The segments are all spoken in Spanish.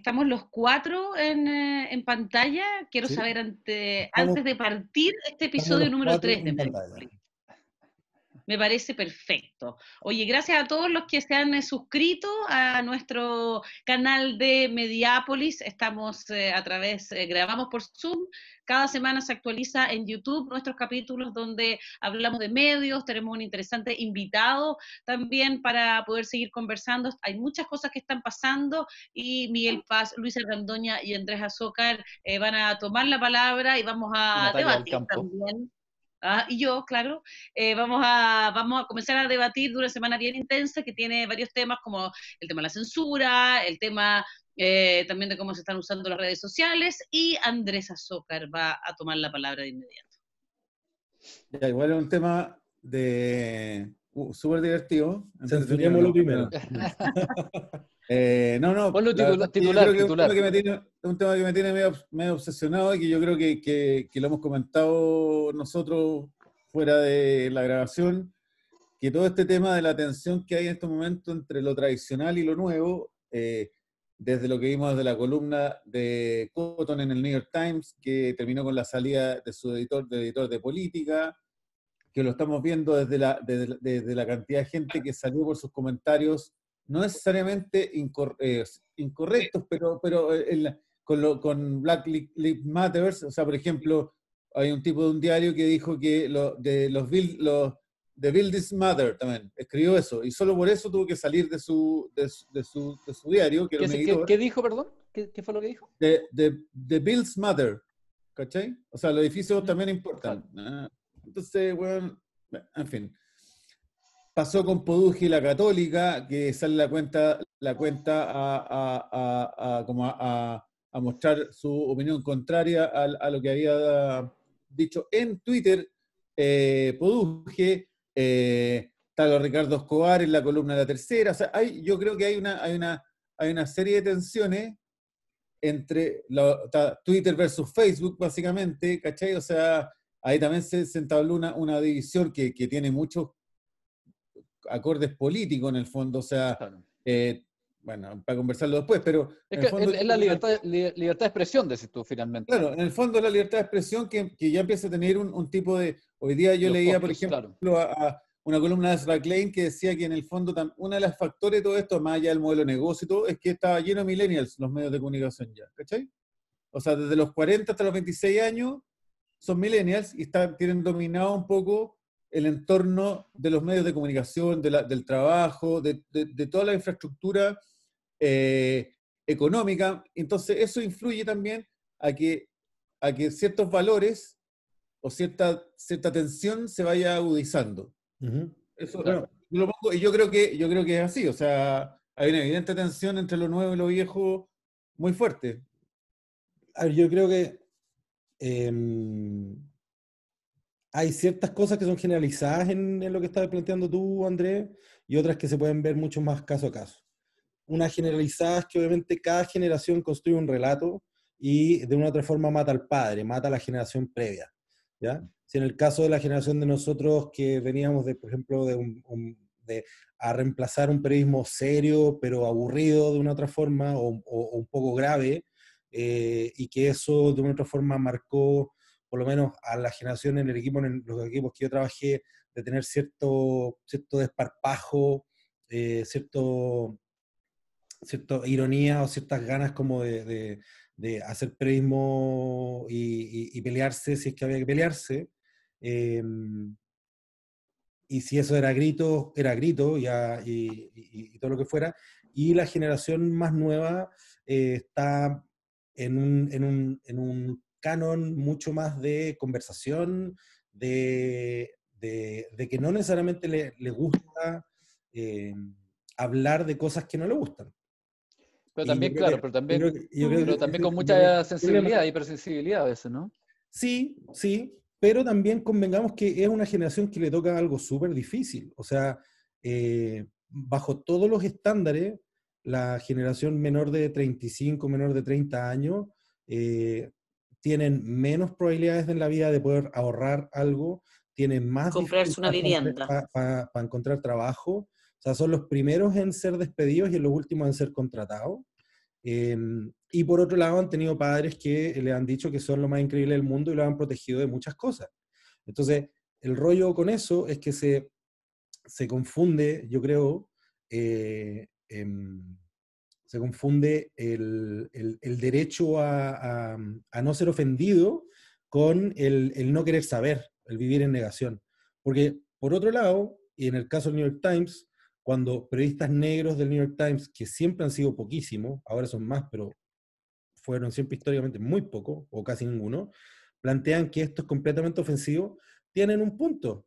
estamos los cuatro en, eh, en pantalla. Quiero Sí. saber ante- Estamos- antes de partir este episodio número cuatro 3 de. Me parece perfecto. Oye, gracias a todos los que se han eh, suscrito a nuestro canal de Mediápolis. Estamos eh, a través, eh, grabamos por Zoom. Cada semana se actualiza en YouTube nuestros capítulos donde hablamos de medios. Tenemos un interesante invitado también para poder seguir conversando. Hay muchas cosas que están pasando y Miguel Paz, Luis Argandoña y Andrés Azócar eh, van a tomar la palabra y vamos a Natalia debatir también. Ah, y yo, claro, eh, vamos, a, vamos a comenzar a debatir de una semana bien intensa que tiene varios temas como el tema de la censura, el tema eh, también de cómo se están usando las redes sociales y Andrés Azócar va a tomar la palabra de inmediato. Ya, igual es un tema de uh, súper divertido. Censuremos lo primero. Eh, no, no. Ponlo titular, creo que titular. Un tema que me tiene, un tema que me tiene medio, medio obsesionado y que yo creo que, que- que lo hemos comentado nosotros fuera de la grabación, que todo este tema de la tensión que hay en estos momentos entre lo tradicional y lo nuevo, eh, desde lo que vimos de la columna de Cotton en el New York Times, que terminó con la salida de su editor, de editor de política, que lo estamos viendo desde la, desde, desde la cantidad de gente que salió por sus comentarios, no necesariamente incor- eh, incorrectos, pero, pero la- con, lo- con Black Li- Lives Matter, o sea, por ejemplo, hay un tipo de un diario que dijo que lo, de los, Bill, los de Bill This Mother también, escribió eso, y solo por eso tuvo que salir de su, de, de su- de su diario, que era ¿Qué, un editor, qué- qué dijo, perdón? ¿Qué, qué fue lo que dijo? de, de, de Bill's Mother, ¿cachai? O sea, los edificios también importan. Ah, Entonces, bueno, en fin. Pasó con Poduji la Católica, que sale la cuenta, la cuenta a, a- a- como a, mostrar su opinión contraria a, lo que había dicho en Twitter eh, Poduje. Eh, Ricardo Escobar en la columna de la tercera. O sea, hay, yo creo que hay una, hay una, hay una serie de tensiones entre Twitter versus Facebook, básicamente, ¿cachai? O sea, ahí también se, se entabló una, una división que, que tiene muchos acordes políticos en el fondo, o sea, Claro. eh, bueno, para conversarlo después, pero... Es que fondo- es, la libertad, li- libertad de expresión, decís tú, finalmente. Claro, en el fondo es la libertad de expresión que, que ya empieza a tener un, un tipo de... Hoy día yo Los leía, por ejemplo, claro. a, a una columna de Ezra Klein que decía que en el fondo uno de los factores de todo esto, más allá del modelo de negocio y todo, es que estaba lleno de millennials los medios de comunicación ya, ¿cachai? O sea, desde los 40 hasta los 26 años son millennials y están, tienen dominado un poco el entorno de los medios de comunicación, de la- del trabajo, de, de- de toda la infraestructura eh, económica. Entonces, eso influye también a que, a que ciertos valores o cierta, cierta tensión se vaya agudizando. Eso, Claro. bueno, yo lo pongo- y yo creo, que, yo creo que es así. O sea, hay una evidente tensión entre lo nuevo y lo viejo muy fuerte. A ver, yo creo que em, hay ciertas cosas que son generalizadas en, en lo que estabas planteando tú, Andrés, y otras que se pueden ver mucho más caso a caso. Una generalizada es que obviamente cada generación construye un relato y de una u otra forma mata al padre, mata a la generación previa. ¿ya? Si en el caso de la generación de nosotros que veníamos de, por ejemplo, de, un- un- de a reemplazar un periodismo serio, pero aburrido de una otra forma o, o- o un poco grave, eh, y que eso de una u otra forma marcó, por lo menos a la generación en el equipo, en los equipos que yo trabajé, de tener cierto, cierto desparpajo, eh, cierto, cierta ironía o ciertas ganas como de, de- hacer periodismo y, pelearse si es que había que pelearse. eh, y si eso era grito, era grito y, todo lo que fuera. Y la generación más nueva eh, está en, un, en un canon mucho más de conversación, de, de, de que no necesariamente le, le gusta eh, hablar de cosas que no le gustan. Pero también, claro, que- pero yo también, creo que- yo creo pero que también con mucha sensibilidad, hipersensibilidad a veces, ¿no? Sí, sí, pero también convengamos que es una generación que le toca algo súper difícil. O sea, eh, bajo todos los estándares, la generación menor de 35, menor de 30 años, eh, tienen menos probabilidades en la vida de poder ahorrar algo, tienen más Comprarse una vivienda. para encontrar trabajo. O sea, son los primeros en ser despedidos y los últimos en ser contratados. Em, y por otro lado, han tenido padres que le han dicho que son lo más increíble del mundo y lo han protegido de muchas cosas. Entonces, el rollo con eso es que se, se confunde, yo creo, eh, em, se confunde el, el- el derecho a, a- a no ser ofendido con el, el no querer saber, el vivir en negación. Porque, por otro lado, y en el caso del New York Times, cuando periodistas negros del New York Times, que siempre han sido poquísimos, ahora son más, pero fueron siempre históricamente muy pocos, o casi ninguno, plantean que esto es completamente ofensivo, tienen un punto.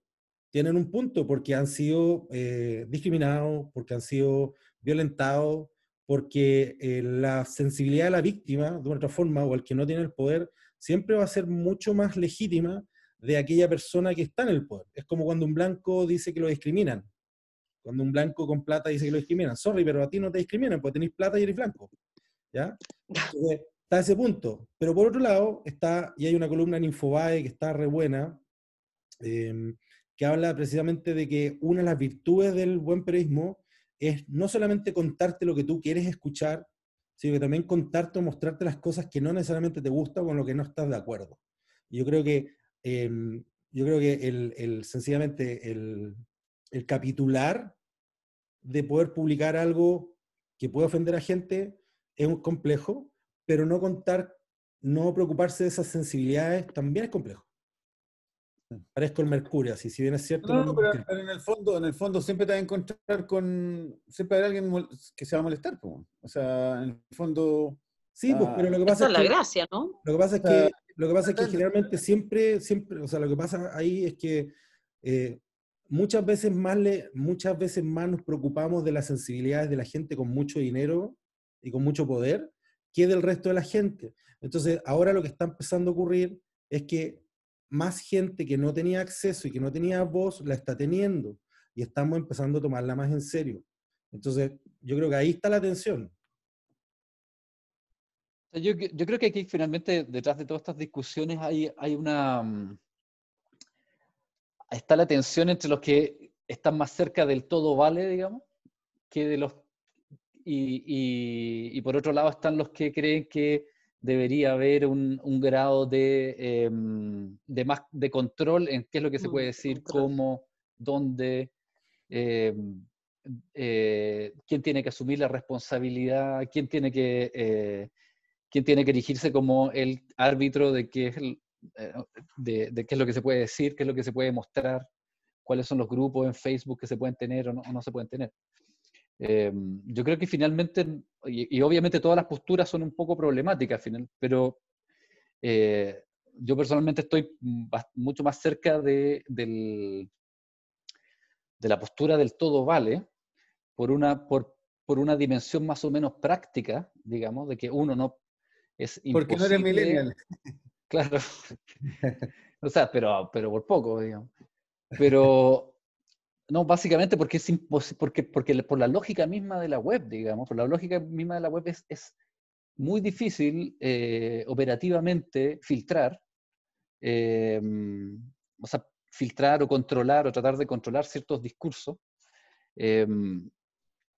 Tienen un punto porque han sido eh, discriminados, porque han sido violentados, porque eh, la sensibilidad de la víctima, de una otra forma, o el que no tiene el poder, siempre va a ser mucho más legítima de aquella persona que está en el poder. Es como cuando un blanco dice que lo discriminan. Cuando un blanco con plata dice que lo discriminan. Sorry, pero a ti no te discriminan, porque tenéis plata y eres blanco. ¿Ya? Entonces, está ese punto. Pero por otro lado, está, y hay una columna en Infobae que está re buena, eh, que habla precisamente de que una de las virtudes del buen periodismo es no solamente contarte lo que tú quieres escuchar, sino que también contarte o mostrarte las cosas que no necesariamente te gustan o con lo que no estás de acuerdo. Yo creo que, eh, yo creo que el- sencillamente el, el capitular de poder publicar algo que puede ofender a gente es un complejo, pero no contar, no preocuparse de esas sensibilidades también es complejo. Parezco el Mercurio, así si bien es cierto. No, no, no- pero, pero en el fondo, en el fondo siempre te vas a encontrar con, siempre hay alguien que se va a molestar, po. o sea, en el fondo, Sí, pues, Ah, pero lo que pasa es la que, gracia, ¿no? lo que pasa es que, lo que pasa es que depende. generalmente siempre, siempre, o sea, lo que pasa ahí es que eh, muchas veces más le, muchas veces más nos preocupamos de las sensibilidades de la gente con mucho dinero y con mucho poder que del resto de la gente. Entonces, ahora lo que está empezando a ocurrir es que más gente que no tenía acceso y que no tenía voz la está teniendo y estamos empezando a tomarla más en serio. Entonces, yo creo que ahí está la tensión. Yo, yo creo que aquí finalmente detrás de todas estas discusiones hay, hay una... mm, Está la tensión entre los que están más cerca del todo vale, digamos, que de los... Y, y- y por otro lado están los que creen que debería haber un, un grado de, em, de más de control en qué es lo que se Mm, puede de decir, cómo, dónde, em, eh, quién tiene que asumir la responsabilidad, quién tiene que, eh, quién tiene que erigirse como el árbitro de qué, es el- eh, de, de qué es lo que se puede decir, qué es lo que se puede mostrar, cuáles son los grupos en Facebook que se pueden tener o no, o no se pueden tener. Eh, yo creo que finalmente, y, y obviamente todas las posturas son un poco problemáticas, al final, pero eh, yo personalmente estoy mucho más cerca de, del- de la postura del todo vale, por una, por, por una dimensión más o menos práctica, digamos, de que uno no es porque no eres millennial. Claro. o sea, pero, pero por poco, digamos. Pero, no, básicamente porque es imposible, porque, porque por la lógica misma de la web, digamos, por la lógica misma de la web es, es muy difícil eh, operativamente filtrar, eh, o sea, filtrar o controlar o tratar de controlar ciertos discursos. eh,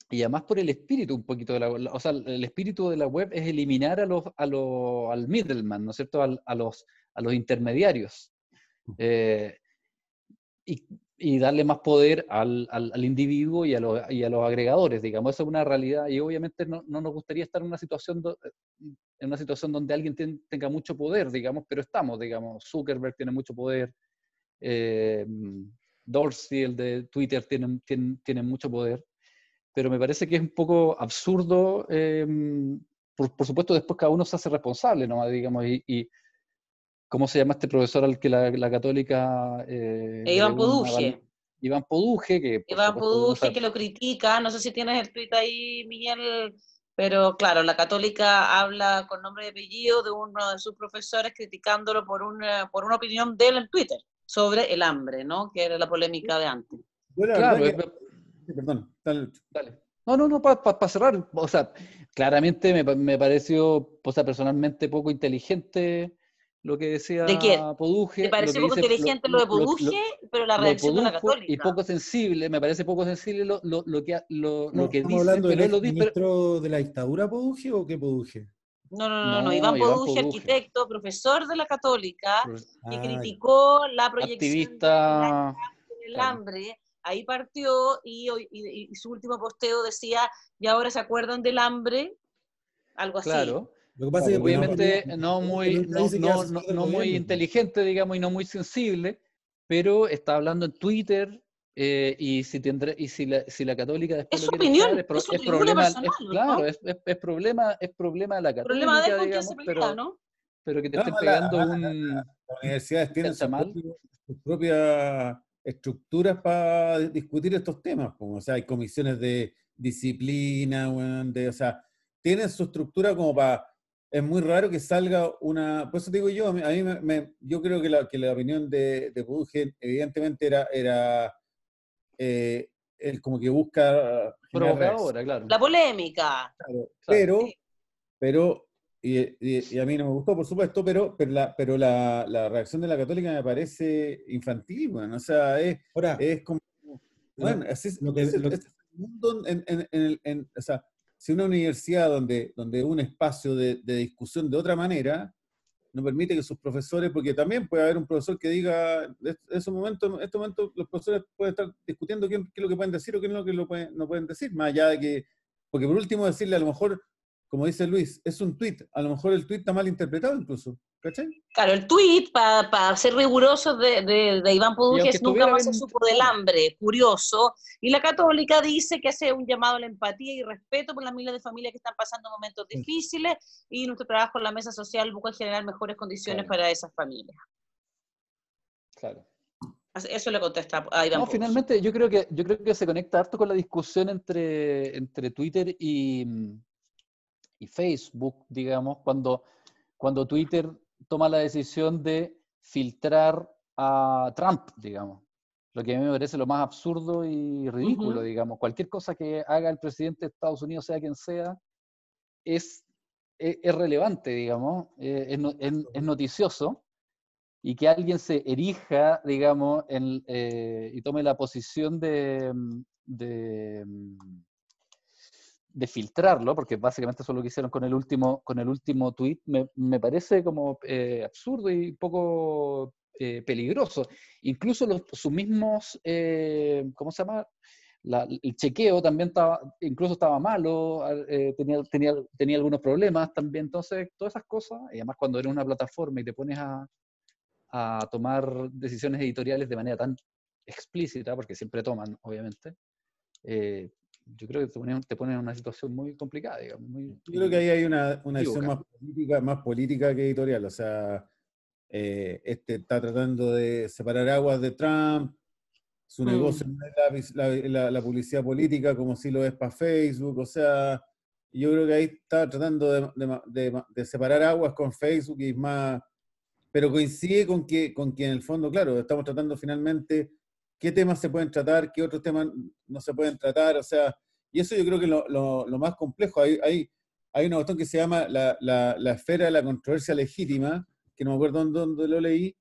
y además por el espíritu un poquito de la web. O sea, el espíritu de la web es eliminar a los, a los, al middleman, ¿no es cierto? Al- a, los, a los intermediarios. Eh, y, y darle más poder al, al, al individuo y a, los, y a los agregadores, digamos. Esa es una realidad. Y obviamente no, no nos gustaría estar en una situación, do- en una situación donde alguien ten- tenga mucho poder, digamos, pero estamos, digamos. Zuckerberg tiene mucho poder. eh, Dorsey, el de Twitter, tiene, tiene, tiene mucho poder pero me parece que es un poco absurdo. eh, por, por supuesto, después cada uno se hace responsable, ¿no? Digamos, y, y ¿cómo se llama este profesor al que la, la católica... eh, Iván Poduje. Iván Poduje, que... Iván Poduje que lo critica, no sé si tienes el tweet ahí, Miguel, pero claro, la católica habla con nombre y apellido de uno de sus profesores criticándolo por una, por una opinión de él en Twitter sobre el hambre, ¿no? Que era la polémica de antes. Claro, que- sí, perdón, Dale. No, no, no, para cerrar, o sea, claramente me, pa- me pareció, o sea, personalmente poco inteligente lo que decía ¿De quién? Poduje. Me parece lo que poco dice- inteligente lo, de Poduje, pero la lo reacción de la católica. Y poco sensible, me parece poco sensible lo, lo, lo que, lo, No, lo que ¿Estamos dice, hablando del lo dice, pero- ministro de la dictadura Poduje o qué Poduje? No, no, no, no, No, Iván Iván Poduje, arquitecto, profesor de la católica, que Ah, ya. criticó la proyección activista, del hambre, ahí partió y, y- y su último posteo decía, y ahora se acuerdan del hambre, algo así. claro. Lo que pasa es que Obviamente no muy, no, que no- es no- no muy inteligente, digamos, y no muy sensible, pero está hablando en Twitter eh, y si tendré, y si la, si la católica después Es lo opinión, es, pro- es es problema, es- personal, ¿no? claro, es, es- es problema, es problema de la católica, problema de digamos, se pelea, pero, ¿no? pero que te No, estén la- pegando la- un... Las universidades tienen sus, sus propias estructuras para discutir estos temas. como, O sea, hay comisiones de disciplina, de, o sea, tienen su estructura como para... Es muy raro que salga una... Por eso te digo yo, a mí, a mí me- me- yo creo que la, que la opinión de, de Pudge evidentemente era, era eh, él como que busca... provocadora, claro. La polémica. Claro, Claro. pero, Sí. pero, y, y- y a mí no me gustó, por supuesto, pero, pero, la, pero la, la reacción de la católica me parece infantil, bueno, o sea, es, Ahora, es como, bueno, así es, lo que- ese- lo que- es el mundo en, en- en en- o sea, si una universidad donde, donde un espacio de, de discusión de otra manera, no permite que sus profesores, porque también puede haber un profesor que diga, en esos momentos, en estos momentos los profesores pueden estar discutiendo qué, qué es lo que pueden decir o qué es lo que lo pueden- no pueden decir, más allá de que, porque por último decirle a lo mejor, como dice Luis, es un tweet, a lo mejor el tweet está mal interpretado incluso, ¿cachai? Claro, el tuit, para ser rigurosos de, de, de Iván es nunca más se supo del hambre, curioso. Y la católica dice que hace un llamado a la empatía y respeto por las miles de familias que están pasando momentos difíciles y nuestro trabajo en la mesa social busca generar mejores condiciones Claro. para esas familias. claro. Eso le contesta a Iván No, finalmente yo creo que yo creo que se conecta harto con la discusión entre, entre Twitter y, y Facebook, digamos, cuando, cuando Twitter toma la decisión de filtrar a Trump, digamos. Lo que a mí me parece lo más absurdo y ridículo, digamos. Cualquier cosa que haga el presidente de Estados Unidos, sea quien sea, es, es, es relevante, digamos, eh, es, no- es- es noticioso y que alguien se erija, digamos, en, eh, y tome la posición de, mm, de, mm, de filtrarlo, porque básicamente eso es lo que hicieron con el último, con el último tweet, me, me parece como eh, absurdo y poco eh, peligroso. Incluso los, sus mismos, eh, ¿cómo se llama? La- el chequeo también estaba, incluso estaba malo, al- eh, tenía, tenía, tenía algunos problemas también. Entonces, todas esas cosas, y además cuando eres una plataforma y te pones a, a tomar decisiones editoriales de manera tan explícita, porque siempre toman, obviamente, yo creo que te ponen, te ponen en una situación muy complicada, digamos. Muy, Yo creo que ahí hay una, una decisión más política, más política que editorial. O sea, eh, este está tratando de separar aguas de Trump. Su Mm. negocio no es la la, la- la publicidad política como si lo es para Facebook. O sea, yo creo que ahí está tratando de, de de de separar aguas con Facebook y es más. Pero coincide con que, con que en el fondo, claro, estamos tratando finalmente qué temas se pueden tratar, qué otros temas no se pueden tratar. O sea, y eso yo creo que es lo, lo- lo más complejo. Hay, hay, hay una cuestión que se llama la, la- la esfera de la controversia legítima, que no me acuerdo dónde, dónde lo leí,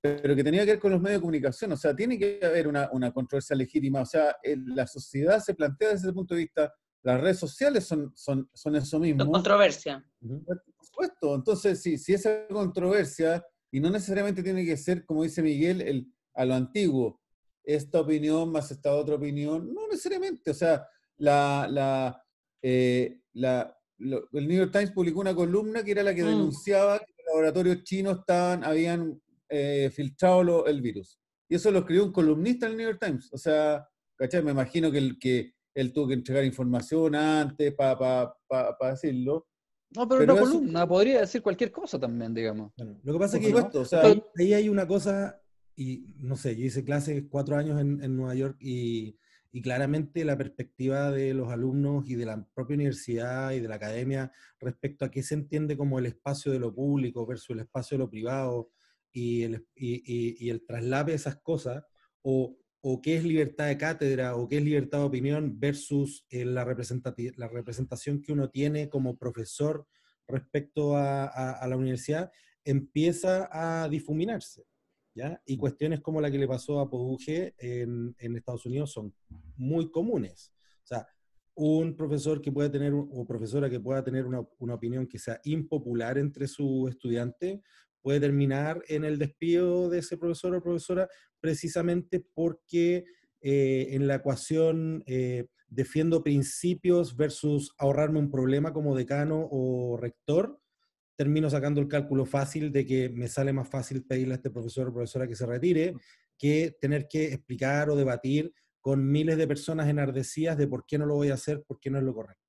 pero que tenía que ver con los medios de comunicación. O sea, tiene que haber una, una controversia legítima. O sea, la sociedad se plantea desde ese punto de vista. Las redes sociales son, son, son eso mismo. Con controversia. Por supuesto. Entonces, si, si esa controversia, y no necesariamente tiene que ser, como dice Miguel, el, a lo antiguo, esta opinión más esta otra opinión, no necesariamente. O sea, la, la, eh, la- lo- el New York Times publicó una columna que era la que Mm. denunciaba que los laboratorios chinos estaban, habían eh, filtrado lo- el virus. Y eso lo escribió un columnista del New York Times. O sea, ¿cachai? Me imagino que, el, que él tuvo que entregar información antes para decirlo. No, pero, Pero una eso- columna, podría decir cualquier cosa también, digamos. Bueno, lo que pasa es que supuesto, o sea, ahí, ahí hay una cosa, y no sé, yo hice clases cuatro años en, en Nueva York y, y claramente la perspectiva de los alumnos y de la propia universidad y de la academia respecto a qué se entiende como el espacio de lo público versus el espacio de lo privado y el, y, y- el traslape de esas cosas, o, o qué es libertad de cátedra o qué es libertad de opinión versus eh, la, la representación que uno tiene como profesor respecto a, a- a la universidad, empieza a difuminarse. ¿Ya? Y cuestiones como la que le pasó a Poduge en, en Estados Unidos son muy comunes. O sea, un profesor que pueda tener, o profesora que pueda tener una, una opinión que sea impopular entre sus estudiantes, puede terminar en el despido de ese profesor o profesora precisamente porque eh, en la ecuación eh, defiendo principios versus ahorrarme un problema como decano o rector, termino sacando el cálculo fácil de que me sale más fácil pedirle a este profesor o profesora que se retire que tener que explicar o debatir con miles de personas enardecidas de por qué no lo voy a hacer, por qué no es lo correcto.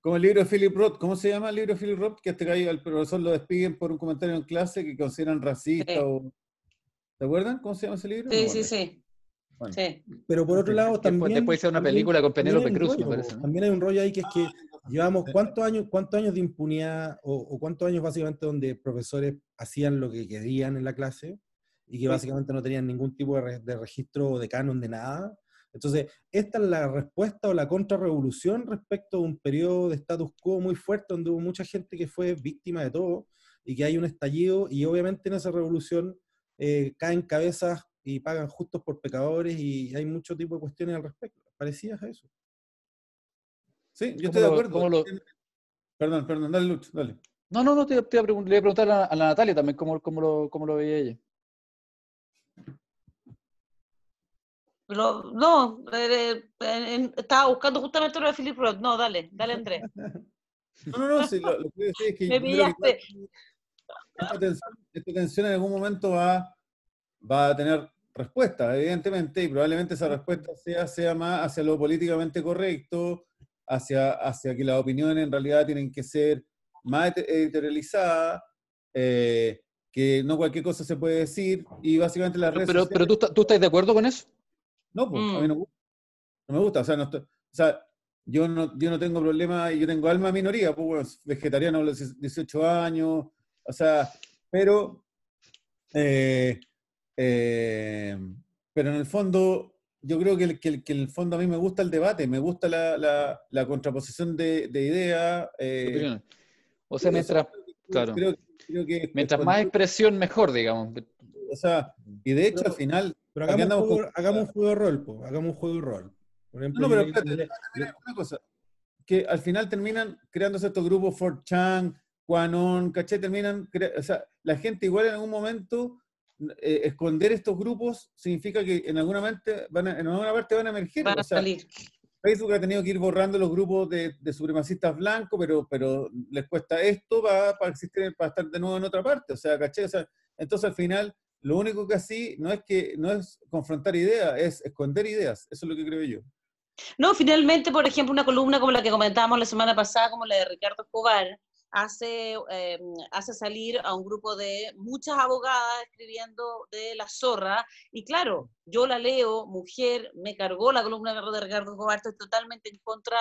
Como el libro de Philip Roth, ¿cómo se llama el libro de Philip Roth? Que este gallo, al profesor lo despiden por un comentario en clase que consideran racista Sí. o... ¿Te acuerdan? ¿Cómo se llama ese libro? Sí, No, sí, bueno. sí. Bueno. sí. Pero por otro lado, también... después hizo una también- película con también Penélope hay un Cruz, me rollo, parece, ¿no? También hay un rollo ahí que es que llevamos cuántos años, cuántos años de impunidad o, o cuántos años básicamente donde profesores hacían lo que querían en la clase y que básicamente no tenían ningún tipo de, re- de registro o de canon de nada. Entonces, esta es la respuesta o la contrarrevolución respecto a un periodo de status quo muy fuerte donde hubo mucha gente que fue víctima de todo y que hay un estallido y obviamente en esa revolución eh, caen cabezas y pagan justos por pecadores y hay mucho tipo de cuestiones al respecto, parecidas a eso. Sí, yo ¿Cómo estoy de acuerdo. lo- Perdón, perdón, dale, Lucho, dale. No, no, no, te, te iba a pregun- le iba a preguntar a, a la Natalia también cómo, cómo, lo, cómo lo veía ella. Pero, no, eh, eh, estaba buscando justamente lo de Philip Roth. No, dale, dale Andrés. No, no, no, sí, lo, lo que decir es que Me que pillaste. esta tensión, esta tensión en algún momento va, va a tener respuesta, evidentemente, y probablemente esa respuesta sea, sea más hacia lo políticamente correcto, hacia, hacia que las opiniones en realidad tienen que ser más editorializadas, eh, que no cualquier cosa se puede decir, y básicamente las redes Pero, sociales- pero ¿tú, estás- ¿tú estás de acuerdo con eso? no, pues, a mí Mm. no, me gusta. no me gusta. O sea, no estoy- o sea, yo, no, yo no tengo problema, y yo tengo alma minoría, pues, bueno, vegetariano a los 18 años, o sea, pero, eh, eh, pero en el fondo, yo creo que, el- que, el- que en el fondo a mí me gusta el debate, me gusta la, la- la contraposición de, de ideas. eh. O sea, mientras, claro. creo, creo que mientras más expresión, mejor, digamos. o sea, y de hecho Pero- al final, Pero hagamos, un andamos juego, con- hagamos un juego de rol, po, hagamos un juego de rol. Por ejemplo, No, pero espérate, le- una cosa, que al final terminan creándose estos grupos 4chan, Quanon, ¿cachai? Terminan, crea- o sea, la gente igual en algún momento, eh, esconder estos grupos significa que en alguna, parte van a, en alguna parte van a emerger. Van o a sea, salir. Facebook ha tenido que ir borrando los grupos de, de supremacistas blancos, pero, pero les cuesta esto para, para existir, para estar de nuevo en otra parte. O sea, ¿cachai? O sea, entonces al final, lo único que así no es que no es confrontar ideas, es esconder ideas. Eso es lo que creo yo. No, finalmente, por ejemplo, una columna como la que comentábamos la semana pasada, como la de Ricardo Escobar, hace, eh, hace salir a un grupo de muchas abogadas escribiendo de la zorra. Y claro, yo la leo, mujer, me cargó la columna de Ricardo Escobar, estoy totalmente en contra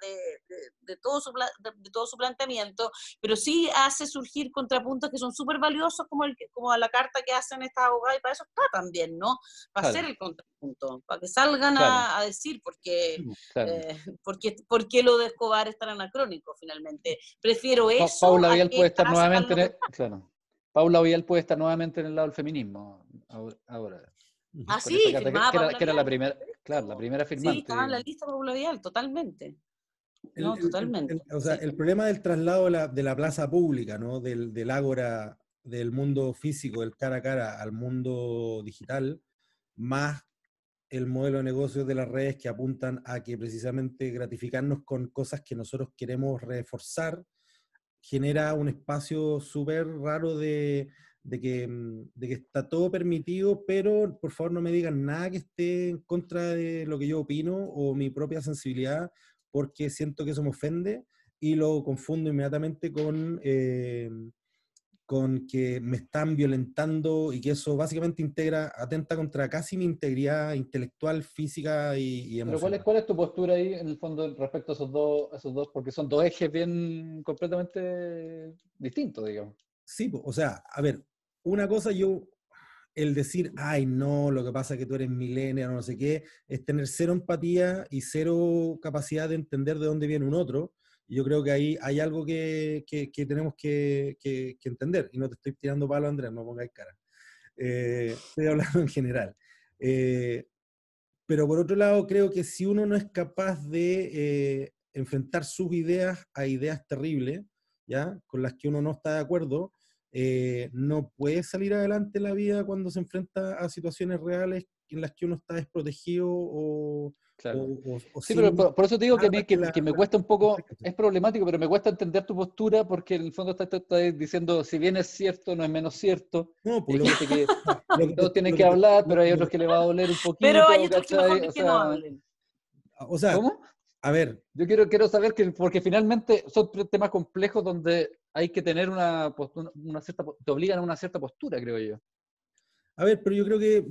de, de- de todo, su, de, de todo su planteamiento, pero sí hace surgir contrapuntos que son súper valiosos, como, el, como la carta que hacen estas abogadas, y para eso está también, ¿no? Para Claro. hacer el contrapunto, para que salgan a- Claro. a, decir, porque Claro. eh, porque, porque lo de Escobar es tan anacrónico finalmente. Prefiero Pa- eso. Paula a Vial puede estar nuevamente en el, claro. Paula Vial puede estar nuevamente en el lado del feminismo ahora. Ah, sí, que- era, Paula que era la primera, claro, la primera Sí, firmante. estaba en la lista Paula Vial, totalmente. el- No, el- totalmente. el- o sea, sí. el problema del traslado de la, de la plaza pública, ¿no? Del, del ágora, del mundo físico, del cara a cara al mundo digital, más el modelo de negocios de las redes que apuntan a que precisamente gratificarnos con cosas que nosotros queremos reforzar, genera un espacio súper raro de, que, mm, de que está todo permitido, pero por favor no me digan nada que esté en contra de lo que yo opino o mi propia sensibilidad, porque siento que eso me ofende y lo confundo inmediatamente con, eh, con que me están violentando y que eso básicamente integra, atenta contra casi mi integridad intelectual, física y, y Pero ¿cuál emocional. es, ¿cuál es tu postura ahí en el fondo respecto a esos dos, a esos dos? Porque son dos ejes bien completamente distintos, digamos. Sí, o sea, a ver, una cosa yo, el decir, ay, no, lo que pasa es que tú eres millennial o no sé qué, es tener cero empatía y cero capacidad de entender de dónde viene un otro. Yo creo que ahí hay algo que, que- que tenemos que- que entender. Y no te estoy tirando palo, Andrés, no pongáis cara. Eh, estoy hablando en general. Eh, pero por otro lado, creo que si uno no es capaz de eh, enfrentar sus ideas a ideas terribles, ¿ya? Con las que uno no está de acuerdo, eh, no puede salir adelante en la vida cuando se enfrenta a situaciones reales en las que uno está desprotegido o, Claro. o- o- o Sí, sin- pero por, por eso te digo que, a mí- armas que, que la- que me cuesta un poco, es problemático, pero me cuesta entender tu postura porque en el fondo estás estás diciendo, si bien es cierto, no es menos cierto. No, Hay pues lo- gente que lo que- todos tienen lo que hablar, pero hay otros que le va a doler un poquito. Pero hay otros que ¿cachai? mejor O que no sea, hablen. O sea, ¿Cómo? a ver, Yo quiero, quiero saber que, porque finalmente son temas complejos donde hay que tener una, post- una- una cierta, te obligan a una cierta postura, creo yo. A ver, pero yo creo que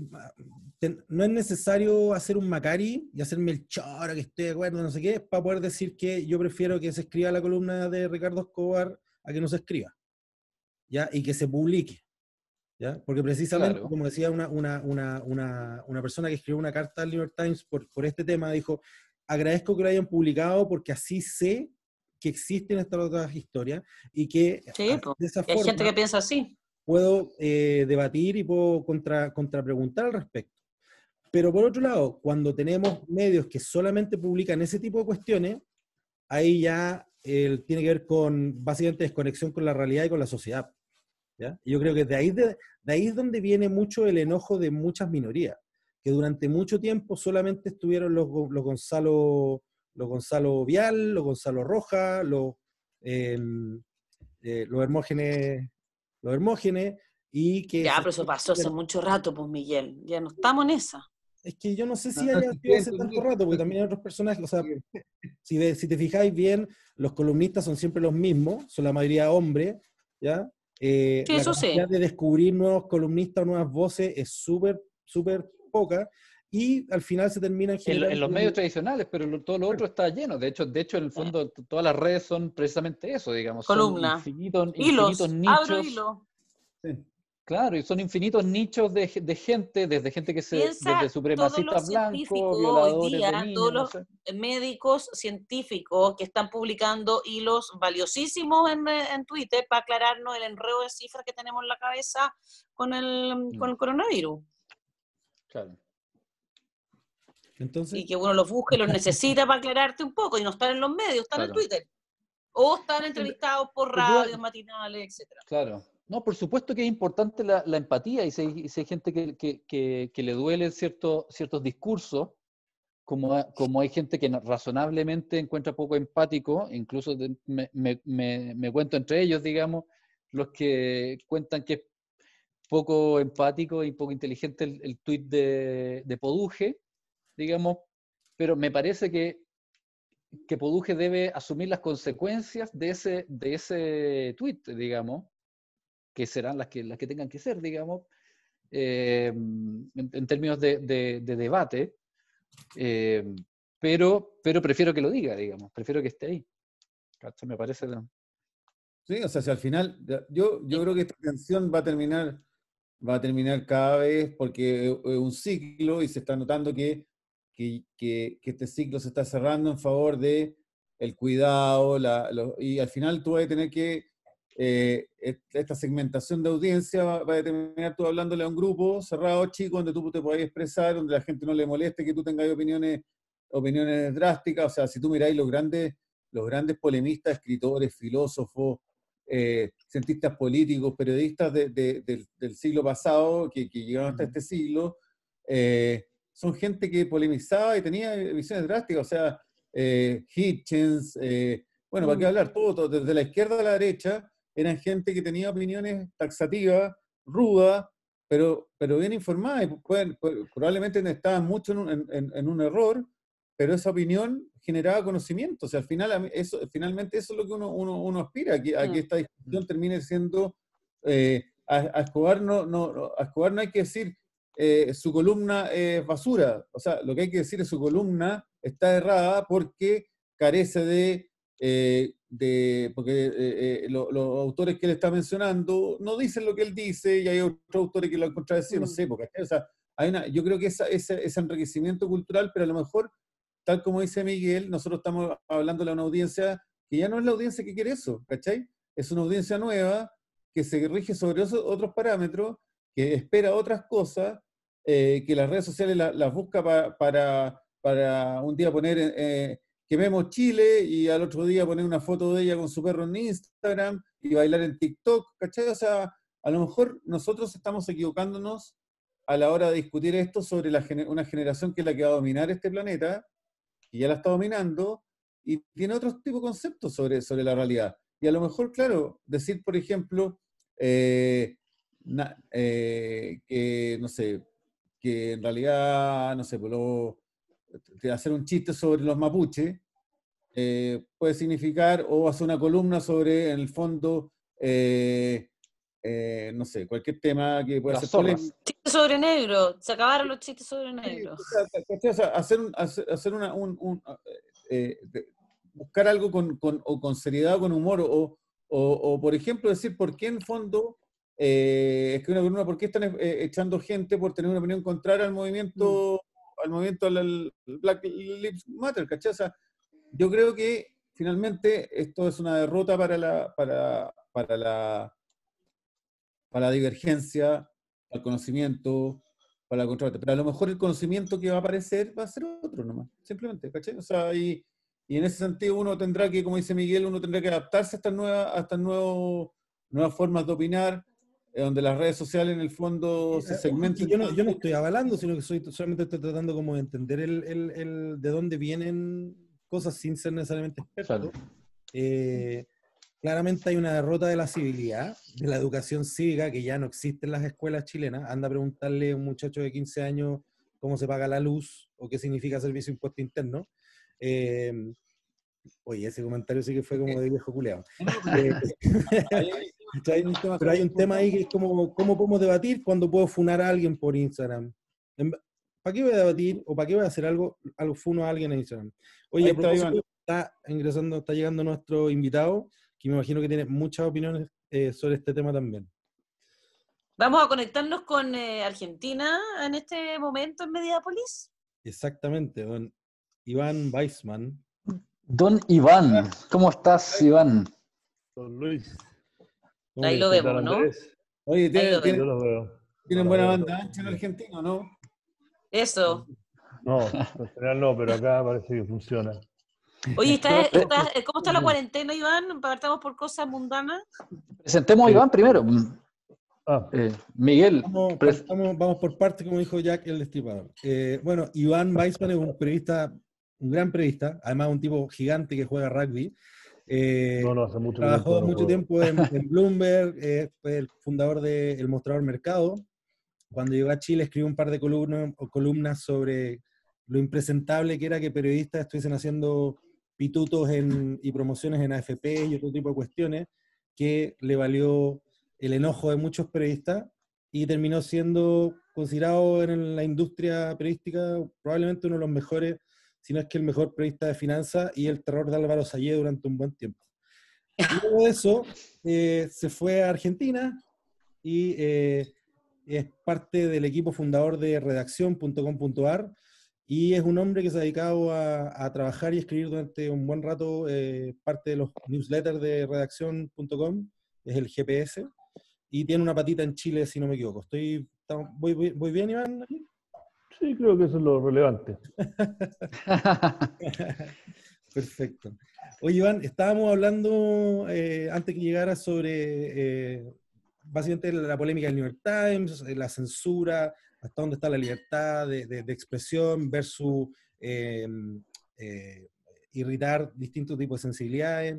ten- no es necesario hacer un Macari y hacerme el choro que estoy de acuerdo, no sé qué, para poder decir que yo prefiero que se escriba la columna de Ricardo Escobar a que no se escriba. ¿Ya? Y que se publique. ¿Ya? Porque precisamente, Claro. como decía una, una, una, una, una persona que escribió una carta al New York Times por, por este tema, dijo, agradezco que lo hayan publicado porque así sé que existen estas otras historias y que Sí, a- de esa hay gente forma que piensa así. puedo eh, debatir y puedo contra, contrapreguntar al respecto. Pero por otro lado, cuando tenemos medios que solamente publican ese tipo de cuestiones, ahí ya eh, tiene que ver con básicamente desconexión con la realidad y con la sociedad. ¿ya? Y yo creo que de ahí, de, de ahí es donde viene mucho el enojo de muchas minorías, que durante mucho tiempo solamente estuvieron los, los Gonzalo, los Gonzalo Vial, los Gonzalo Roja, los, eh, eh, los Hermógenes, los Hermógenes, y que... Ya, pero eso pasó hace mucho rato, pues Miguel. Ya no estamos en esa. Es que yo no sé si haya sido hace tanto rato, porque también hay otros personajes, o sea, si, ve- si te fijáis bien, los columnistas son siempre los mismos, son la mayoría hombres, ¿ya? Eh, Sí, la eso sí. capacidad de descubrir nuevos columnistas o nuevas voces es súper, súper poca, y al final se termina En, generando... en los medios tradicionales, pero lo- todo lo otro está lleno. De hecho, de hecho, en el fondo, todas las redes son precisamente eso, digamos. son Columna. infinitos, Hilos. infinitos Abro nichos. hilo. Sí. Claro, y son infinitos nichos de, de gente, desde gente que se, Piensa desde todos supremacistas los blancos, científicos hoy violadores día, de niños, todos no los- sé. médicos científicos que están publicando hilos valiosísimos en, en Twitter para aclararnos el enredo de cifras que tenemos en la cabeza con el, Mm. con el coronavirus. Claro. Entonces, Y que uno los busque, los necesita para aclararte un poco y no están en los medios, están en Claro. Twitter. O están entrevistados por radios matinales, etcétera. Claro. No, por supuesto que es importante la, empatía y si si hay gente que, le duelen ciertos discursos, como, como hay gente que razonablemente encuentra poco empático, incluso me, cuento entre ellos, digamos, los que cuentan que es poco empático y poco inteligente el, el tuit de, de Poduje, digamos, pero me parece que, que Poduje debe asumir las consecuencias de ese, de ese tuit, digamos, que serán las que, las que tengan que ser, digamos, eh, en, en términos de, de- de debate, eh, pero, pero prefiero que lo diga, digamos, prefiero que esté ahí. Me parece... Sí, o sea, si al final, yo, yo creo que esta tensión va a terminar, va a terminar cada vez porque es un ciclo y se está notando que, que, que- que este ciclo se está cerrando en favor de el cuidado, la- lo- y al final tú vas a tener que, eh, est- esta segmentación de audiencia va, va a terminar tú hablándole a un grupo cerrado, chico, donde tú te puedas expresar, donde la gente no le moleste que tú tengas opiniones, opiniones drásticas, o sea, si tú miráis los grandes, los grandes polemistas, escritores, filósofos, eh, cientistas políticos, periodistas de- de- del, del siglo pasado, que, que llegaron hasta este siglo, eh, son gente que polemizaba y tenía visiones drásticas, o sea, Hitchens, bueno, ¿para qué hablar? Todo, todo, desde la izquierda a la derecha, eran gente que tenía opiniones taxativas, rudas, pero, pero bien informadas, y pueden- pu- probablemente estaban mucho en un, en- un error, pero esa opinión generaba conocimiento. O sea, al final, eso, finalmente eso es lo que uno, uno, uno aspira, a que, a que Mm. esta discusión termine siendo... eh, a, a Escobar no, no, no- a Escobar no hay que decir eh, su columna es basura. O sea, lo que hay que decir es su columna está errada porque carece de... eh, de porque eh, eh, lo- los autores que él está mencionando no dicen lo que él dice y hay otros autores que lo han contradecido, no Mm. sé, porque, o sea, hay una, yo creo que esa, ese, ese enriquecimiento cultural, pero a lo mejor, tal como dice Miguel, nosotros estamos hablándole a una audiencia que ya no es la audiencia que quiere eso, ¿cachai? Es una audiencia nueva que se rige sobre otros parámetros, que espera otras cosas, eh, que las redes sociales las busca para, para un día poner eh, quememos Chile y al otro día poner una foto de ella con su perro en Instagram y bailar en TikTok, ¿cachai? O sea, a lo mejor nosotros estamos equivocándonos a la hora de discutir esto sobre una generación que es la que va a dominar este planeta, y ya la está dominando, y tiene otro tipo de conceptos sobre, sobre la realidad. Y a lo mejor, claro, decir, por ejemplo, eh, eh, que, no sé, que en realidad, no sé, pues hacer un chiste sobre los mapuches eh, puede significar, o hacer una columna sobre, en el fondo, no sé, cualquier tema que pueda ser polémico. Chistes sobre negro, se acabaron los chistes sobre negro. hacer, hacer una, un, buscar algo con, con, o con seriedad o con humor, o, o, por ejemplo decir por qué en fondo eh, es que una columna, ¿por qué están eh, echando gente por tener una opinión contraria al movimiento, mm. Al movimiento al, Black Lives Matter, ¿cachai? yo creo que finalmente esto es una derrota para la, para, para la, para la divergencia, para el conocimiento, para la controversia. Pero a lo mejor el conocimiento que va a aparecer va a ser otro nomás, simplemente, ¿cachai? O sea, y, en ese sentido uno tendrá que, como dice Miguel, uno tendrá que adaptarse a estas nuevas, a estas nuevas formas de opinar, donde las redes sociales en el fondo se eh, segmentan. Yo no, yo no estoy avalando, sino que soy, solamente estoy tratando como de entender el, el, el de dónde vienen cosas sin ser necesariamente experto. Eh, claramente hay una derrota de la civilidad, de la educación cívica, que ya no existe en las escuelas chilenas. Anda a preguntarle a un muchacho de 15 años cómo se paga la luz o qué significa servicio impuesto interno. Eh, oye, ese comentario sí que fue como de viejo culeado. Eh, pero hay un tema ahí que es como, ¿cómo podemos debatir cuando puedo funar a alguien por Instagram? ¿Para qué voy a debatir o para qué voy a hacer algo, algo funo a alguien en Instagram? Oye, está, ingresando, está llegando nuestro invitado, que me imagino que tiene muchas opiniones eh, sobre este tema también. Vamos a conectarnos con Argentina en este momento en Mediapolis. Exactamente, don Iván Weisman. Don Iván, ¿cómo estás, Iván? Don Luis. Ahí lo vemos, ¿no? Oye, tienen buena banda ancha en Argentina, ¿no? Eso. No, en general no, pero acá parece que funciona. Oye, cómo está la cuarentena, Iván? ¿Partamos por cosas mundanas? Presentemos a Iván primero. Ah. Eh, Miguel. Vamos, por parte, como dijo Jack el destripador. Eh, bueno, Iván Weisman es un periodista un gran periodista, además un tipo gigante que juega rugby. Eh, no, no, hace mucho trabajó tiempo, mucho tiempo en, Bloomberg, eh, fue el fundador del El Mostrador Mercado. Cuando llegó a Chile escribió un par de columnas, columnas sobre lo impresentable que era que periodistas estuviesen haciendo pitutos en, y promociones en AFP y otro tipo de cuestiones, que le valió el enojo de muchos periodistas y terminó siendo considerado en la industria periodística probablemente uno de los mejores sino es que el mejor periodista de finanzas y el terror de Álvaro Sayé durante un buen tiempo. Luego de eso, eh, se fue a Argentina y eh, es parte del equipo fundador de redacción.com.ar y es un hombre que se ha dedicado a, trabajar y escribir durante un buen rato eh, parte de los newsletters de redacción.com, es el GPS, y tiene una patita en Chile, si no me equivoco. Estoy, voy, voy bien, Iván? Sí, creo que eso es lo relevante. Perfecto. Oye, Iván, estábamos hablando eh, antes que llegara sobre eh, básicamente la polémica del New York Times, eh, la censura, hasta dónde está la libertad de, expresión versus em, irritar distintos tipos de sensibilidades.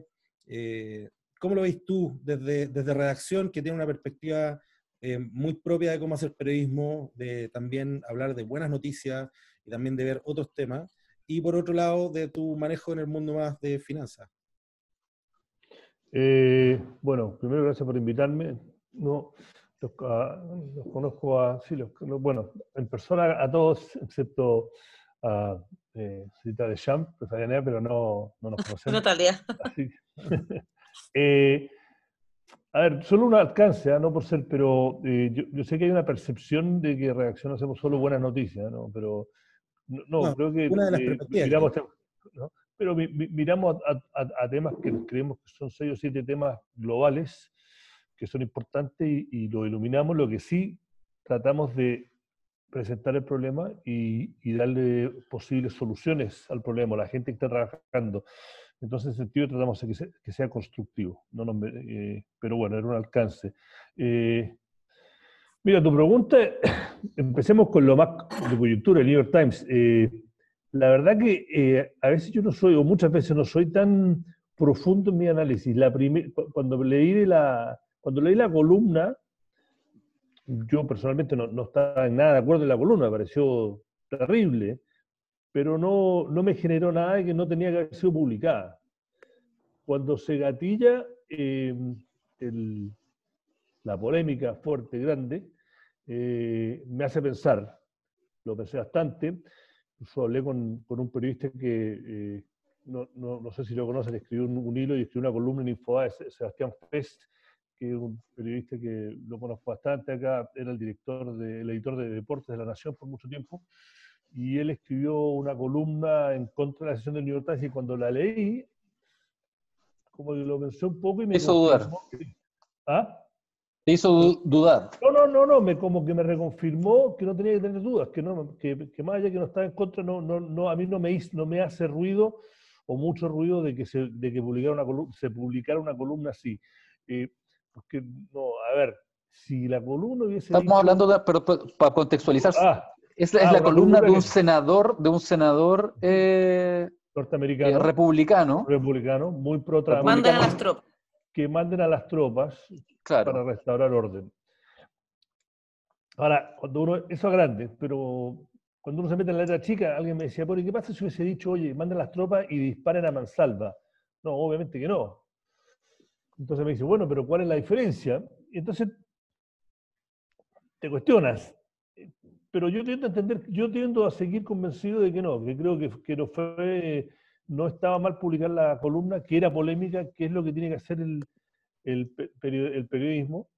¿Cómo lo veis tú desde, desde redacción, que tiene una perspectiva eh, muy propia de cómo hacer periodismo, de también hablar de buenas noticias y también de ver otros temas. Y por otro lado, de tu manejo en el mundo más de finanzas. Eh, bueno, primero gracias por invitarme. No, los, conozco a, sí, los, bueno, en persona a todos, excepto a eh, Cita de Champ, pero no, no nos conocemos. Natalia. eh, a ver, solo un alcance, ¿ah? no por ser, pero eh, yo, sé que hay una percepción de que Reacción hacemos solo buenas noticias, ¿no? Pero no, creo que una de las eh, miramos, pero miramos a, temas que creemos que son seis o siete temas globales que son importantes y, lo iluminamos. Lo que sí tratamos de presentar el problema y, darle posibles soluciones al problema la gente que está trabajando. Entonces, en ese sentido, tratamos de que sea, constructivo. No eh, pero bueno, era un alcance. Eh, mira, tu pregunta, empecemos con lo más de coyuntura, el New York Times. Eh, la verdad que a veces yo no soy, o muchas veces no soy tan profundo en mi análisis. La cuando, leí la, cuando leí la columna, yo personalmente no, no, estaba en nada de acuerdo en la columna, me pareció terrible pero no, no me generó nada que no tenía que haber sido publicada. Cuando se gatilla em, la polémica fuerte, grande, eh, me hace pensar, lo pensé bastante, incluso hablé con, con un periodista que, eh, no, no, no, sé si lo conocen, escribió un, hilo y escribió una columna en Infobae, Sebastián Fest, que es un periodista que lo conozco bastante acá, era el director, de, el editor de Deportes de la Nación por mucho tiempo, y él escribió una columna en contra de la sesión del New York Times y cuando la leí, como que lo pensé un poco y me hizo dudar. ¿Ah? Te hizo dudar. No, no, no, no, me, como que me reconfirmó que no tenía que tener dudas, que, no, que, que más allá que no estaba en contra, no, no, no, a mí no me, hizo, no me hace ruido o mucho ruido de que se, de que publicara una se publicara una columna así. Eh, porque, no, a ver, si la columna hubiese. Estamos hablando de, pero, para contextualizar, ah, es, la ah, columna de un senador, de un senador eh, norteamericano, eh, republicano, republicano, muy pro Manden a las tropas. Que manden a las tropas para restaurar orden. Ahora, cuando uno, eso es grande, pero cuando uno se mete en la letra chica, alguien me decía, ¿por qué pasa si hubiese dicho, oye, manden las tropas y disparen a mansalva? No, obviamente que no. Entonces me dice, bueno, pero ¿cuál es la diferencia? Y entonces te cuestionas, pero yo tiendo a entender, yo tiendo a seguir convencido de que no, que creo que, que no fue, no estaba mal publicar la columna, que era polémica, que es lo que tiene que hacer el, el, el periodismo,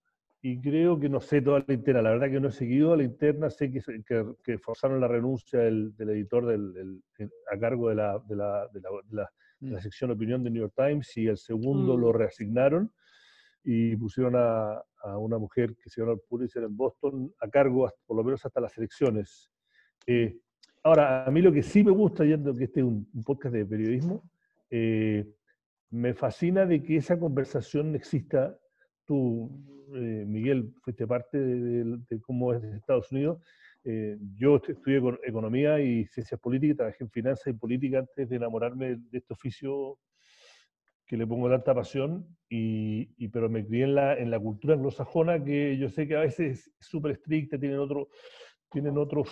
y creo que no sé toda la interna, la verdad que no he seguido a la interna, sé que, que, forzaron la renuncia del, del editor del, a cargo de la, de la, de la, la, mm. sección opinión de New York Times y el segundo lo mm. reasignaron y pusieron a, una mujer que se llama Pulitzer en Boston a cargo por lo menos hasta las elecciones. Eh, ahora, a mí lo que sí me gusta, yendo que este es un, podcast de periodismo, eh, me fascina de que esa conversación exista. Tú, eh, Miguel, fuiste parte de, cómo es de Estados Unidos. yo estudié economía y ciencias políticas, trabajé en finanzas y política antes de enamorarme de este oficio que le pongo tanta pasión, y, pero me crié en la, en la cultura anglosajona que yo sé que a veces es súper estricta, tienen, otro, tienen otros,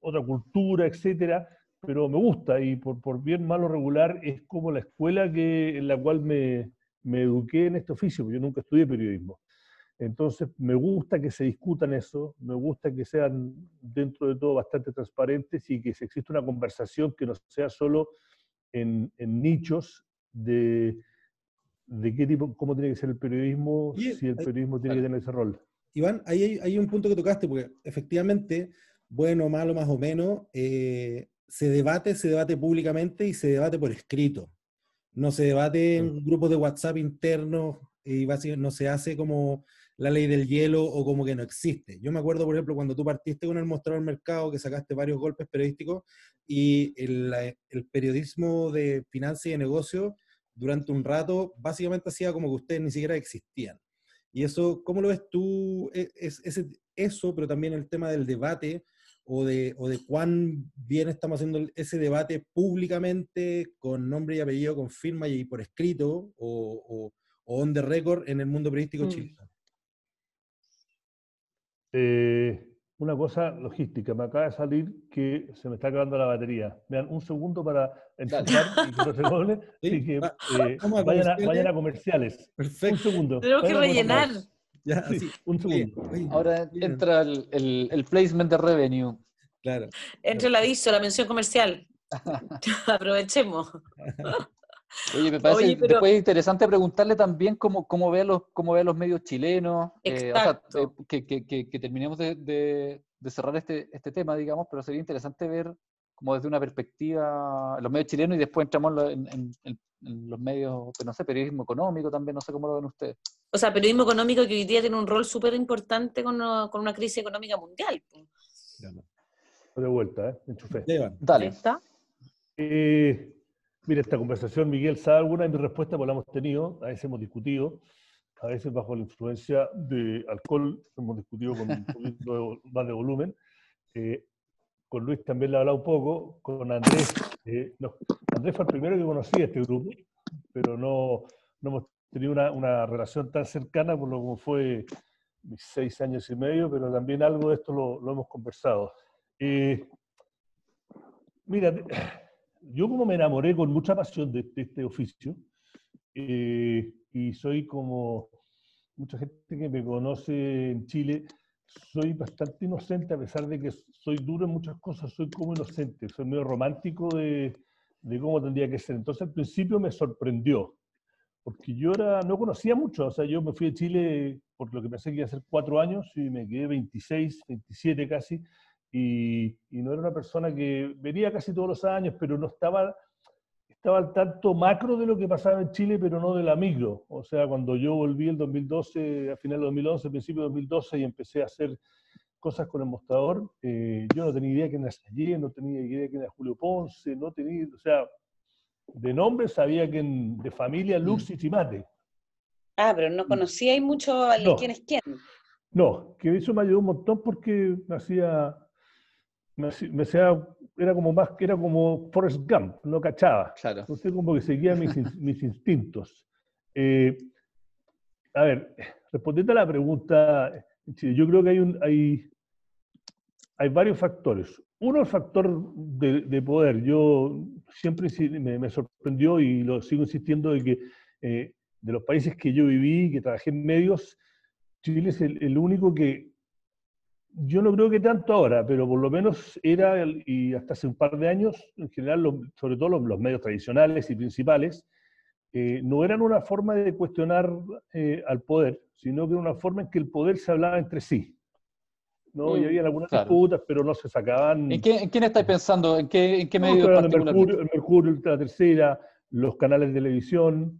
otra cultura, etcétera, pero me gusta y por, por bien malo regular es como la escuela que, en la cual me, me eduqué en este oficio, porque yo nunca estudié periodismo. Entonces, me gusta que se discutan eso, me gusta que sean dentro de todo bastante transparentes y que exista una conversación que no sea solo en, en nichos de, de qué tipo, cómo tiene que ser el periodismo, si el periodismo tiene que tener ese rol. Iván, ahí hay, hay, un punto que tocaste, porque efectivamente, bueno, malo, más o menos, eh, se debate, se debate públicamente y se debate por escrito. No se debate en grupos de WhatsApp internos y no se hace como la ley del hielo o como que no existe. Yo me acuerdo, por ejemplo, cuando tú partiste con el mostrador mercado, que sacaste varios golpes periodísticos y el, el periodismo de finanzas y de negocio durante un rato básicamente hacía como que ustedes ni siquiera existían. Y eso, ¿cómo lo ves tú? E, es, eso, pero también el tema del debate o de, o de cuán bien estamos haciendo ese debate públicamente, con nombre y apellido, con firma y por escrito, o, o, on the record en el mundo periodístico mm. chileno. Eh, una cosa logística, me acaba de salir que se me está acabando la batería. Vean, un segundo para enchufar y que no se doble. Así que eh, vayan, a, vayan, a, comerciales. Perfecto. Un segundo. Tengo que rellenar. Ya, sí, un segundo. Ahora entra el, el, el, placement de revenue. Claro. Entra el aviso, la mención comercial. Aprovechemos. Oye, me parece después interesante preguntarle también cómo, cómo, ve, a los, cómo ve los medios chilenos, eh, o sea, que, que, que, terminemos de, de, cerrar este, este tema, digamos, pero sería interesante ver como desde una perspectiva, los medios chilenos y después entramos en, en- en- en los medios, no sé, periodismo económico también, no sé cómo lo ven ustedes. O sea, periodismo económico que hoy día tiene un rol súper importante con, una- con una crisis económica mundial. De vuelta, ¿eh? Enchufé. Dale. ¿Está? Eh, mira, esta conversación, Miguel, sabe alguna de mis respuestas, porque la hemos tenido, a veces hemos discutido, a veces bajo la influencia de alcohol, hemos discutido con un poquito más de volumen. Eh, con Luis también le he hablado un poco, con Andrés. eh, no, Andrés fue el primero que conocí a este grupo, pero no, no hemos tenido una, una relación tan cercana por lo que fue mis seis años y medio, pero también algo de esto lo, lo hemos conversado. Eh, mira, yo como me enamoré con mucha pasión de, de este oficio, eh, y soy como mucha gente que me conoce en Chile, soy bastante inocente a pesar de que soy duro en muchas cosas, soy como inocente, soy medio romántico de, de cómo tendría que ser. Entonces al principio me sorprendió, porque yo era, no conocía mucho, o sea, yo me fui de Chile por lo que pensé que iba a ser cuatro años y me quedé 26, 27 casi, y, y no era una persona que venía casi todos los años, pero no estaba, estaba al tanto macro de lo que pasaba en Chile, pero no de la micro. O sea, cuando yo volví el 2012, a final del 2011, principio del 2012, y empecé a hacer cosas con el mostrador, eh, yo no tenía idea quién era Sayé, no tenía idea quién era Julio Ponce, no tenía, o sea, de nombre sabía quién, de familia Lux y Chimate. Ah, pero no conocíais mucho a No. quién es quién. No, que eso me ayudó un montón porque me hacía, me era como más, era como Forrest Gump, no cachaba. Claro. Entonces como que seguía mis, mis instintos. Eh, a ver, respondiendo a la pregunta, yo creo que hay, un, hay, hay varios factores. Uno, el factor de, de poder. Yo siempre me, me sorprendió y lo sigo insistiendo de que eh, de los países que yo viví, que trabajé en medios, Chile es el, el único que, yo no creo que tanto ahora, pero por lo menos era, el- y hasta hace un par de años, en general, los- sobre todo los, los medios tradicionales y principales, eh, no eran una forma de cuestionar eh, al poder, sino que era una forma en que el poder se hablaba entre sí. ¿no? y Mm, había algunas claro. disputas, pero no se sacaban. ¿En, qué, en quién estáis pensando? ¿En qué, en qué No, medio estoy hablando de particularmente? Mercurio, el Mercurio, la tercera, los canales de televisión,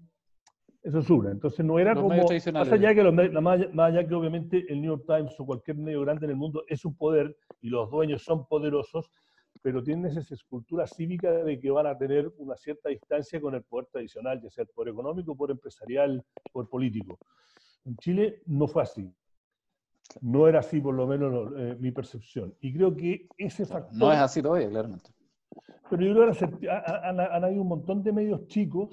eso es una. Entonces no era Los como, más allá, que los medios- la- más, allá- más allá que obviamente el New York Times o cualquier medio grande en el mundo es un poder y los dueños son poderosos, pero tienen esa escultura cívica de que van a tener una cierta distancia con el poder tradicional, ya sea el poder económico, poder empresarial, poder político. En Chile no fue así. No era así, por lo menos, eh, mi percepción. Y creo que ese factor... No es así todavía, claramente. Pero yo creo que han, han habido un montón de medios chicos,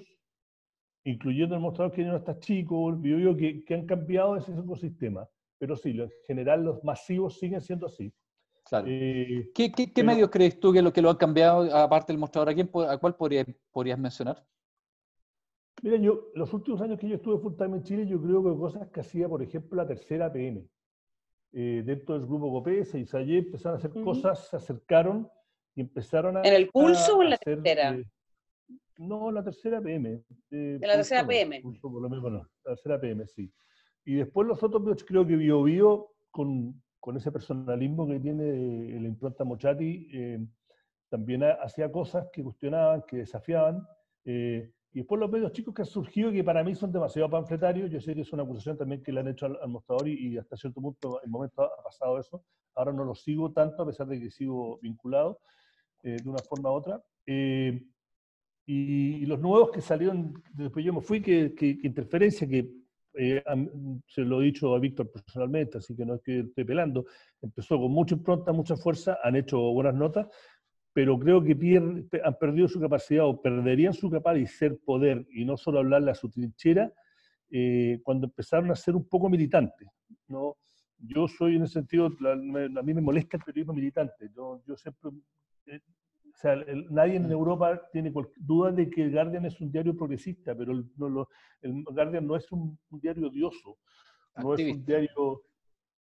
incluyendo el mostrador que no está chico, el Bio que, que han cambiado ese ecosistema. Pero sí, en general los masivos siguen siendo así. Claro. Eh, ¿Qué, qué, qué pero- medios crees tú que lo, que lo han cambiado, aparte del mostrador? ¿A, quién, a cuál podrías, podrías mencionar? mira, yo, los últimos años que yo estuve full time en Chile, yo creo que cosas que hacía, por ejemplo, la tercera PM. Eh, dentro del grupo Copesa y Sayé empezaron a hacer cosas, se acercaron y empezaron a... ¿En el pulso o en la hacer, tercera? eh, no, la tercera PM. eh, ¿De la tercera no, PM? por lo menos no, la tercera PM, sí. Y después los otros, pues, creo que Bio Bio, con, con ese personalismo que tiene la impronta Mochati, eh, también ha- hacía cosas que cuestionaban, que desafiaban. eh, y después los medios chicos que han surgido, que para mí son demasiado panfletarios, yo sé que es una acusación también que le han hecho al, al mostrador y, y hasta cierto punto, en momento ha pasado eso. Ahora no lo sigo tanto, a pesar de que sigo vinculado eh, de una forma u otra. Eh, y, los nuevos que salieron, después yo me fui, que, que- que interferencia, que eh, se lo he dicho a Víctor personalmente, así que no es que estoy pelando, empezó con mucha impronta, mucha fuerza, han hecho buenas notas, pero creo que pier- pe- han perdido su capacidad o perderían su capacidad de ser poder y no solo hablarle a su trinchera eh, cuando empezaron a ser un poco militantes. ¿no? Yo soy en ese sentido, la- me- a mí me molesta el periodismo militante. Yo, yo siempre, eh, o sea, el- nadie en Europa tiene duda de que el Guardian es un diario progresista, pero el, no lo- el Guardian no es un, un diario odioso, no es un diario...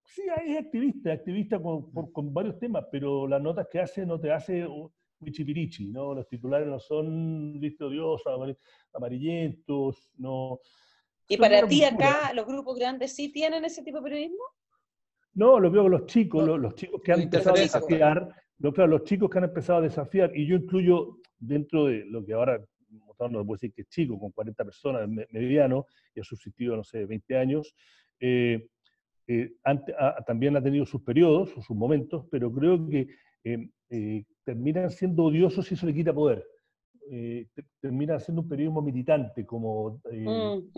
Sí, es activista, activista con, por- con varios temas, pero las notas que hace no te hace wichipirichi, ¿no? Los titulares no son, viste, odiosos, amar- amarillentos, no... ¿Y para ti acá los grupos grandes sí tienen ese tipo de periodismo? No, lo veo con los chicos, No, los, los chicos que han empezado a desafiar, lo, claro, los chicos que han empezado a desafiar, y yo incluyo dentro de lo que ahora no puede decir que es chico, con 40 personas, mediano, y ha subsistido, no sé, 20 años, eh, eh, también ha tenido sus periodos o sus momentos, pero creo que eh, terminan siendo odiosos y eso le quita poder. termina siendo un periodismo militante, como mm,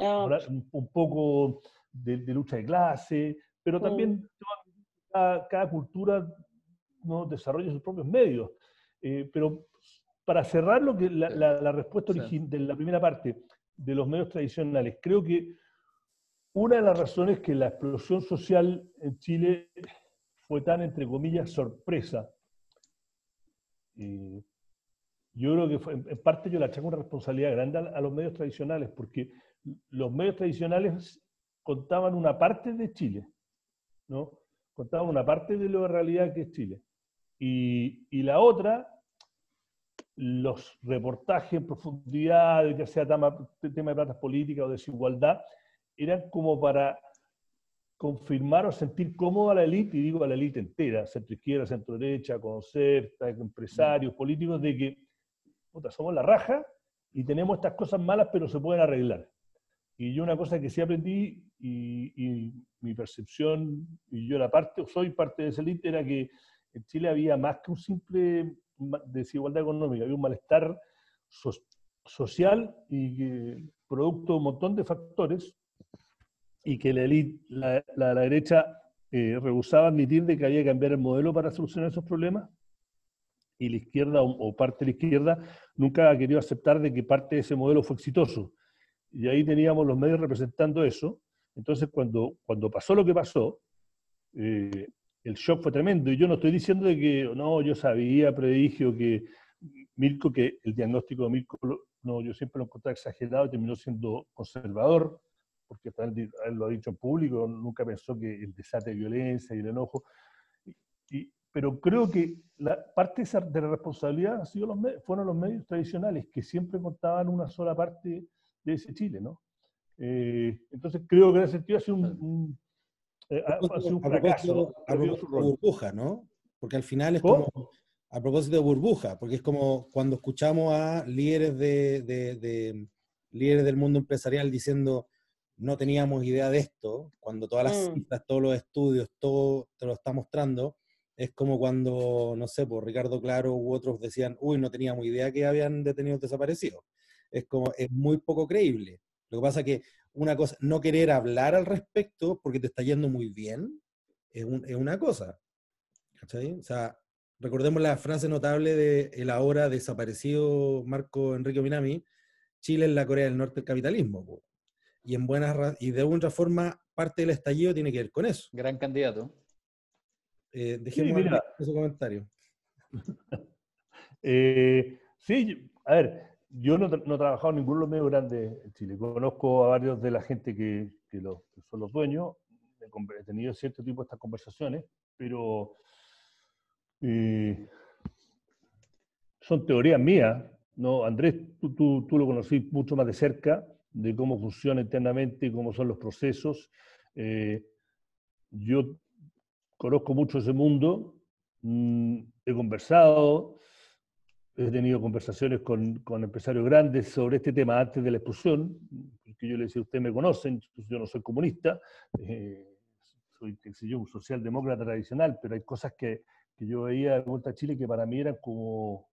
un, poco de, lucha de clase, pero mm. también cada, cultura ¿no? desarrolla sus propios medios. pero para cerrar lo que la, respuesta de la primera parte de los medios tradicionales, creo que una de las razones que la explosión social en Chile fue tan, entre comillas, sorpresa, eh, yo creo que en parte yo le achaco una responsabilidad grande a, los medios tradicionales, porque los medios tradicionales contaban una parte de Chile, ¿no? Contaban una parte de la realidad que es Chile. Y, y la otra los reportajes en profundidad, ya sea tema, tema de platas políticas o desigualdad, eran como para confirmar o sentir cómoda a la élite, y digo a la élite entera, centro izquierda, centro derecha, concerta, empresarios, políticos, de que puta, somos la raja y tenemos estas cosas malas, pero se pueden arreglar. Y yo una cosa que sí aprendí, y, mi percepción, y yo era parte, soy parte de esa élite, era que en Chile había más que un simple desigualdad económica, había un malestar social y producto de un montón de factores y que la, elite, la, la, derecha eh, rehusaba admitir de que había que cambiar el modelo para solucionar esos problemas y la izquierda o, parte de la izquierda nunca ha querido aceptar de que parte de ese modelo fue exitoso. Y ahí teníamos los medios representando eso. Entonces, cuando, cuando pasó lo que pasó, eh, el shock fue tremendo. Y yo no estoy diciendo de que, no, yo sabía, predigio que Mirko, que el diagnóstico de Mirko, no, yo siempre lo encontré exagerado y terminó siendo conservador, porque él lo ha dicho en público, nunca pensó que el desate de violencia y el enojo. Y, pero creo que la parte de la responsabilidad ha sido los fueron los medios tradicionales, que siempre contaban una sola parte de ese Chile, ¿no? Eh, entonces creo que en ese sentido ha sido un eh, a, propósito, de burbuja, ¿no? Porque al final es como, a propósito de burbuja, porque es como cuando escuchamos a líderes, de, líderes del mundo empresarial diciendo no teníamos idea de esto, cuando todas las mm. citas, todos los estudios, todo te lo está mostrando, es como cuando, no sé, por Ricardo Claro u otros decían, uy, no teníamos idea que habían detenidos desaparecidos. Es como, es muy poco creíble. Lo que pasa es que una cosa, no querer hablar al respecto porque te está yendo muy bien, es, una cosa. ¿cachai? O sea, recordemos la frase notable de el ahora desaparecido Marco Enrique Minami, Chile es la Corea del Norte del capitalismo. Y, en buena, y de alguna forma, parte del estallido tiene que ver con eso. Gran candidato. Eh, dejemos sí, ese comentario. eh, sí, a ver, yo no, no, he trabajado en ninguno de los medios grandes en Chile. Conozco a varios de la gente que, que, son los dueños. He tenido cierto tipo de estas conversaciones, pero eh, son teorías mías. ¿no? Andrés, tú, tú, tú, lo conocí mucho más de cerca, de cómo funciona internamente, cómo son los procesos. Eh, yo conozco mucho ese mundo, mm, he conversado, he tenido conversaciones con, con, empresarios grandes sobre este tema antes de la expulsión, que yo le decía, ustedes me conocen, yo no soy comunista, eh, soy yo, un socialdemócrata tradicional, pero hay cosas que, que yo veía de vuelta a Chile que para mí eran como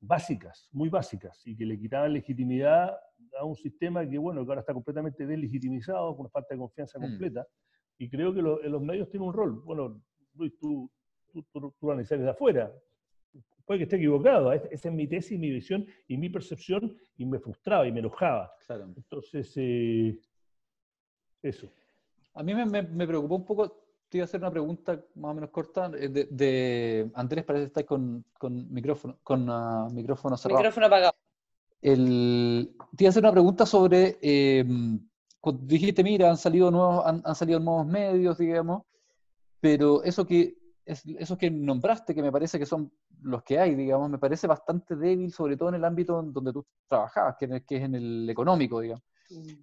básicas, muy básicas, y que le quitaban legitimidad a un sistema que, bueno, que ahora está completamente deslegitimizado, con una falta de confianza mm. completa, y creo que los medios tienen un rol. Bueno, Luis, tú, tú, tú, tú lo analizas de afuera, puede que esté equivocado, esa es mi tesis, mi visión y mi percepción, y me frustraba y me enojaba. Entonces, eh, eso. A mí me, preocupó un poco, te iba a hacer una pregunta más o menos corta, eh, de, Andrés, parece que estáis con, micrófono, con uh, micrófono cerrado. Micrófono apagado. El, te iba a hacer una pregunta sobre, em, dijiste, mira, han salido, nuevos, han salido nuevos medios, digamos, pero eso que esos que nombraste, que me parece que son los que hay, digamos, me parece bastante débil, sobre todo en el ámbito donde tú trabajabas, que, es en el económico, digamos.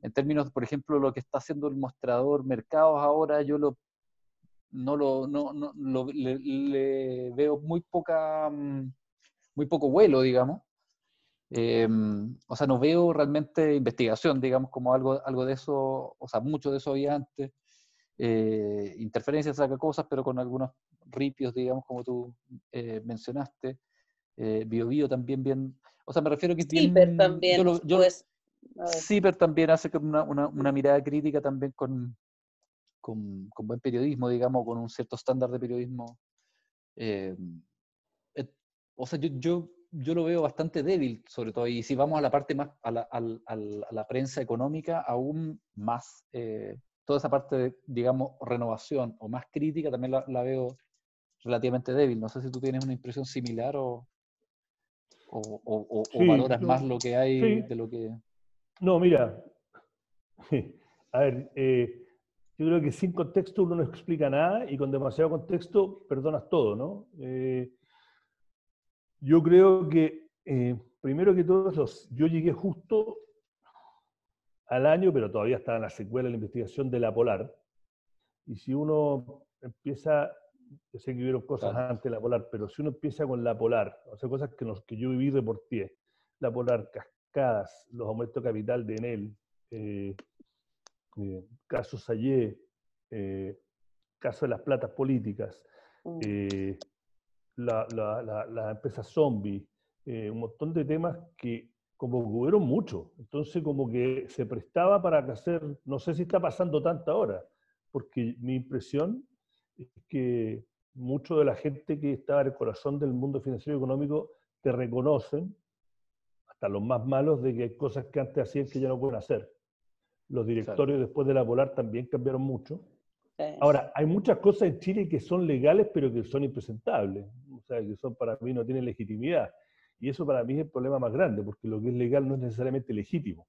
En términos, por ejemplo, lo que está haciendo el mostrador mercados ahora, yo lo, no lo, no, no, lo- le, le veo muy poca, mm, muy poco vuelo, digamos. Eh, o sea, no veo realmente investigación, digamos, como algo, algo de eso, o sea, mucho de eso había antes. Eh, interferencias saca cosas, pero con algunos ripios, digamos, como tú eh, mencionaste. Eh, Bio Bio también bien, o sea, me refiero que bien... Ciper también, yo lo- yo- pues, a. Ciper también hace una, una, una mirada crítica también con, con, con buen periodismo, digamos, con un cierto estándar de periodismo. eh, o sea, yo, yo, yo lo veo bastante débil, sobre todo, y si vamos a la parte más, a la, al- al- a la prensa económica, aún más, eh, toda esa parte de, digamos, renovación o más crítica, también la, la veo relativamente débil. No sé si tú tienes una impresión similar o, o, o- o- o Sí, valoras más lo que hay sí. de lo que... No, mira, a ver, eh, yo creo que sin contexto uno no explica nada y con demasiado contexto perdonas todo, ¿no? Eh, yo creo que, eh, primero que todo, los- yo llegué justo al año, pero todavía estaba en la secuela de la investigación de la Polar. Y si uno empieza, yo sé que hubieron cosas Claro. antes de la Polar, pero si uno empieza con la Polar, o sea, cosas que, nos, que yo viví reporté, la Polar, cascadas, los aumentos de capital de Enel, eh, eh, caso Sayé, eh, caso de las platas políticas, Mm. eh, la, la, la, la empresa zombie, eh, un montón de temas que como que hubieron mucho. Entonces como que se prestaba para hacer, no sé si está pasando tanto ahora, porque mi impresión es que mucho de la gente que estaba en el corazón del mundo financiero y económico te reconocen, hasta los más malos, de que hay cosas que antes hacían que ya no pueden hacer. Los directorios después de la Polar también cambiaron mucho. Ahora, hay muchas cosas en Chile que son legales, pero que son impresentables. O sea, que son para mí no tienen legitimidad. Y eso para mí es el problema más grande, porque lo que es legal no es necesariamente legítimo.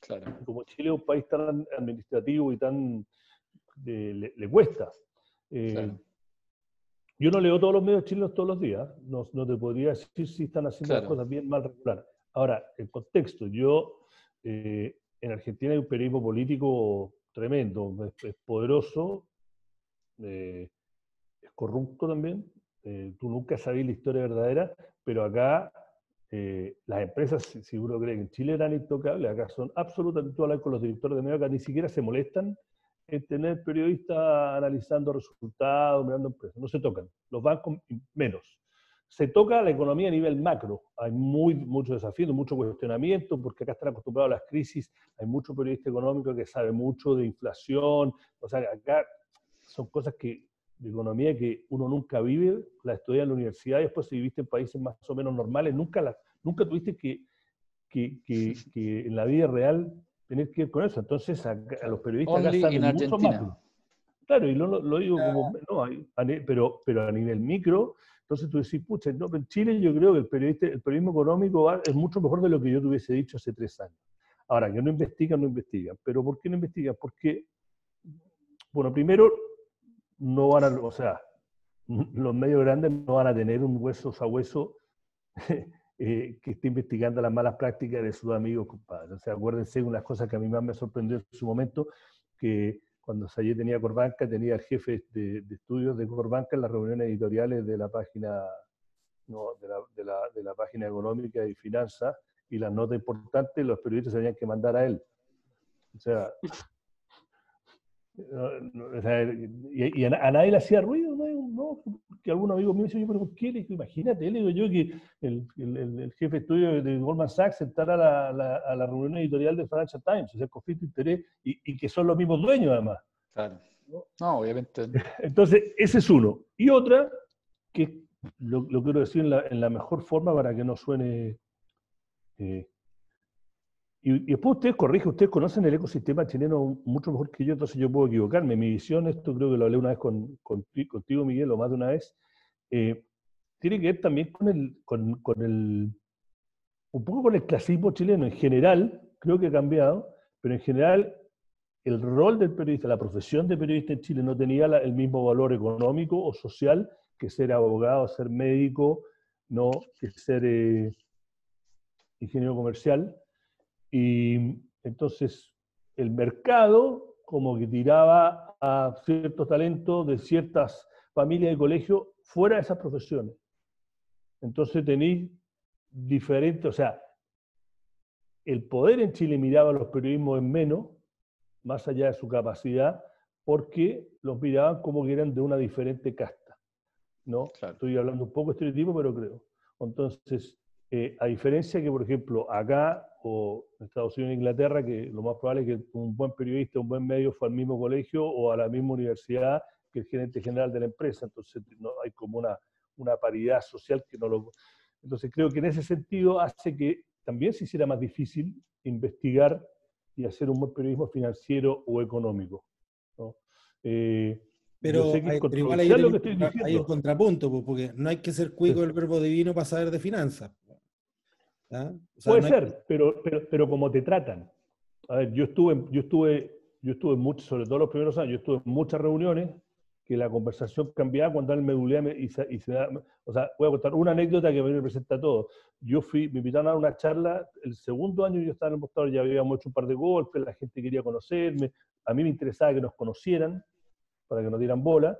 Claro. Como Chile es un país tan administrativo y tan... eh, le, le cuesta. Eh, Claro. Yo no leo todos los medios chilenos todos los días. No, no te podría decir si están haciendo las cosas bien, mal, regular. Ahora, el contexto. Yo, eh, en Argentina hay un periodismo político tremendo, es, es poderoso, eh, es corrupto también. tú nunca sabes la historia verdadera, pero acá eh, las empresas, si, uno que en Chile eran intocables, acá son absolutamente, tú hablas con los directores de medios, acá ni siquiera se molestan en tener periodistas analizando resultados, mirando empresas, no se tocan, los bancos menos. Se toca la economía a nivel macro, hay muy, mucho desafío, mucho cuestionamiento, porque acá están acostumbrados a las crisis, hay mucho periodista económico que sabe mucho de inflación, o sea, acá son cosas que de economía que uno nunca vive, la estudia en la universidad y después si viviste en países más o menos normales, nunca, la, nunca tuviste que, que, que, que en la vida real tener que ir con eso. Entonces, a los periodistas acá Only saben in mucho Argentina. macro. Claro, y lo, lo- digo como, no, pero, pero a nivel micro, entonces tú decís, pucha, no, pero en Chile yo creo que el, periodista, el periodismo económico va- es mucho mejor de lo que yo te hubiese dicho hace tres años. Ahora, que no investigan, no investigan. ¿Pero por qué no investigan? Porque, bueno, primero, no van a, o sea, los medios grandes no van a tener un hueso a hueso eh, que esté investigando las malas prácticas de sus amigos, compadre. O sea, acuérdense de unas cosas que a mí más me sorprendió en su momento, que cuando Sayé tenía Corbanca, tenía el jefe de, estudios de Corbanca en las reuniones editoriales de la página, no, de, la, de, la, página económica y finanzas, y las notas importantes los periodistas tenían que mandar a él. O sea, o sea, y, y a, a nadie le hacía ruido, ¿no? no que algún amigo mío dice, yo, pero ¿por qué? Le digo, imagínate, le digo yo que el, el, el- el jefe de estudio de Goldman Sachs sentara a la, la- a la reunión editorial de Financial Times, o sea, conflicto de interés, y, y que son los mismos dueños además. Claro. No, obviamente. Entonces, ese es uno. Y otra, que lo, lo quiero decir en la, en la mejor forma para que no suene... eh, y, después ustedes corrigen, ustedes conocen el ecosistema chileno mucho mejor que yo, entonces yo puedo equivocarme. Mi visión, esto creo que lo hablé una vez con, con- contigo, Miguel, o más de una vez, eh, tiene que ver también con el, con, el, un poco con el clasismo chileno. En general, creo que ha cambiado, pero en general el rol del periodista, la profesión de periodista en Chile no tenía el mismo valor económico o social que ser abogado, ser médico, no que ser eh, ingeniero comercial. Y entonces el mercado como que tiraba a ciertos talentos de ciertas familias y colegios fuera de esas profesiones. Entonces tenéis diferentes, o sea, el poder en Chile miraba a los periodismos en menos, más allá de su capacidad, porque los miraban como que eran de una diferente casta. ¿no? Estoy hablando un poco estereotipo, pero creo. Entonces, eh, a diferencia que, por ejemplo, acá o en Estados Unidos e Inglaterra, que lo más probable es que un buen periodista, un buen medio fue al mismo colegio o a la misma universidad que el gerente general de la empresa. Entonces, no hay como una, una paridad social que no lo... Entonces, creo que en ese sentido hace que también se hiciera más difícil investigar y hacer un buen periodismo financiero o económico. Eh, pero, hay, igual hay, un contrapunto, porque no hay que ser cuico del verbo divino para saber de finanzas. ¿Ah? Puede ser, pero, pero, pero como te tratan. A ver, yo estuve, yo estuve, yo estuve mucho, sobre todo los primeros años, yo estuve en muchas reuniones que la conversación cambiaba cuando él me y, se, y se da, o sea, voy a contar una anécdota que me representa todo. Yo fui, me invitaron a una charla, el segundo año yo estaba en el mostrador, ya habíamos hecho un par de golpes, la gente quería conocerme, a mí me interesaba que nos conocieran, para que nos dieran bola,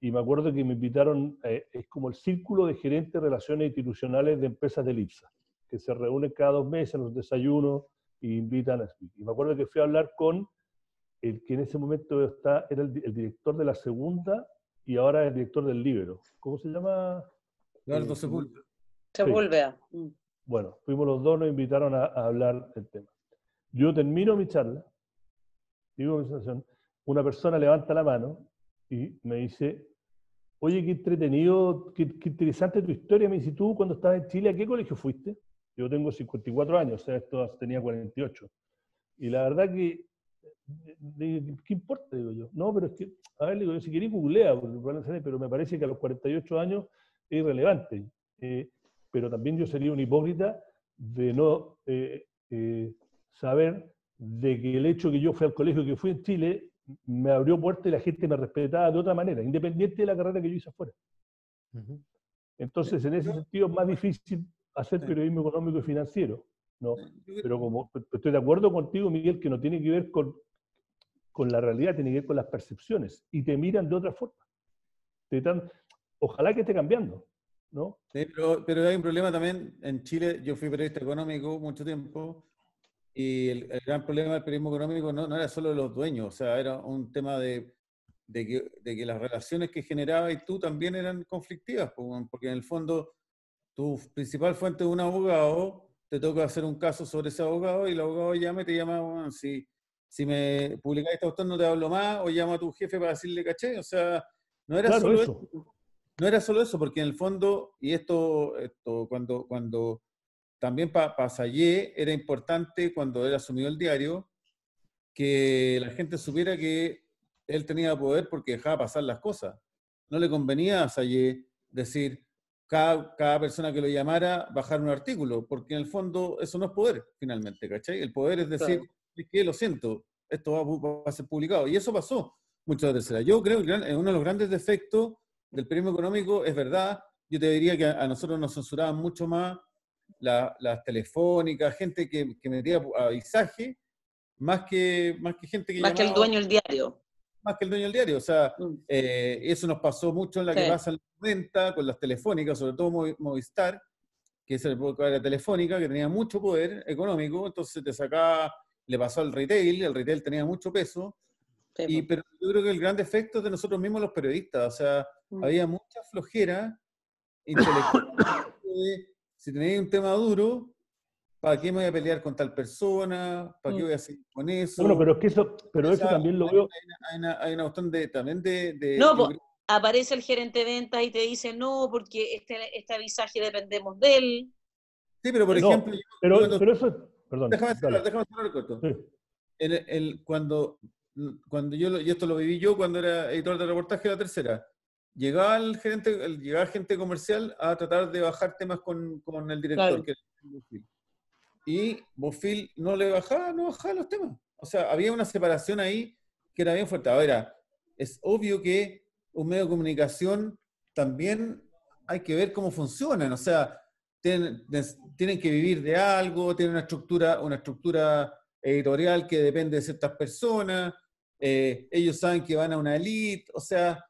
y me acuerdo que me invitaron, eh, es como el círculo de gerentes de relaciones institucionales de empresas de IPSA, que se reúnen cada dos meses en los desayunos y invitan a Y me acuerdo que fui a hablar con el que en ese momento está, era el, director de la segunda y ahora es el director del Libero. ¿Cómo se llama? Eduardo Sepúlveda. Sepúlveda. Mm. Bueno, fuimos los dos, nos invitaron a, hablar del tema. Yo termino mi charla, digo mi una persona levanta la mano y me dice, oye, qué entretenido, qué, interesante tu historia. Me dice, tú cuando estabas en Chile, ¿a qué colegio fuiste? Yo tengo 54 años, o sea, esto tenía 48. Y la verdad que ¿qué importa? Digo yo. No, pero es que, a ver, digo yo, si queréis googlea, pero me parece que a los 48 años es irrelevante. Eh, pero también yo sería un hipócrita de no eh, eh, saber de que el hecho que yo fui al colegio que fui en Chile me abrió puertas y la gente me respetaba de otra manera, independiente de la carrera que yo hice afuera. Entonces, en ese sentido, es más difícil hacer periodismo económico y financiero. ¿no? Pero como estoy de acuerdo contigo, Miguel, que no tiene que ver con con la realidad, tiene que ver con las percepciones y te miran de otra forma. ojalá que esté cambiando, ¿no? pero, pero, hay un problema también en Chile. Yo fui periodista económico mucho tiempo y el, gran problema del periodismo económico no, no, era solo los dueños, o sea, era un tema de, de, que, de que, las relaciones que generaba y tú también eran conflictivas, porque en el fondo tu principal fuente es un abogado, te toca hacer un caso sobre ese abogado y el abogado llama y te llama, bueno, si si me publicáis esta cuestión no te hablo más, o llamo a tu jefe para decirle caché. O sea, no era solo eso. No era solo eso, porque en el fondo, y esto, esto cuando, cuando también para pa era importante cuando él asumió el diario, que la gente supiera que él tenía poder porque dejaba pasar las cosas. No le convenía a Sayé decir, cada, cada, persona que lo llamara, bajar un artículo, porque en el fondo eso no es poder, finalmente, ¿cachai? El poder es decir, es que lo siento, esto va, a ser publicado. Y eso pasó muchas veces. Yo creo que uno de los grandes defectos del periodismo económico es verdad. Yo te diría que a, nosotros nos censuraban mucho más las telefónicas, gente que, que metía avisaje, más que, más que gente que Más que el dueño del diario. Más que el dueño del diario. O sea, mm. eh, eso nos pasó mucho en la que pasa en la venta con las telefónicas, sobre todo Movistar, que es el era telefónica, que tenía mucho poder económico, entonces te sacaba le pasó al retail, el retail tenía mucho peso, y, pero yo creo que el gran defecto es de nosotros mismos los periodistas, o sea, mm. había mucha flojera intelectual. si tenéis un tema duro, ¿para qué me voy a pelear con tal persona? ¿Para qué mm. voy a seguir con eso? Bueno, pero es que eso, pero eso también lo veo. Hay una, hay una, cuestión de, también de. no, pues, aparece el gerente de ventas y te dice, no, porque este, este avisaje dependemos de él. Sí, pero por ejemplo. pero, pero eso Perdón. Déjame cerrar, déjame cerrar el corto. El, cuando, cuando yo, y esto lo viví yo cuando era editor de reportaje de la tercera, llegaba el gerente, llegaba gente comercial a tratar de bajar temas con, con el director, que Y Bofil no le bajaba, no bajaba los temas. O sea, había una separación ahí que era bien fuerte. Ahora, es obvio que un medio de comunicación también hay que ver cómo funcionan. O sea, tienen, tienen que vivir de algo, tienen una estructura, una estructura editorial que depende de ciertas personas. eh, ellos saben que van a una elite, o sea,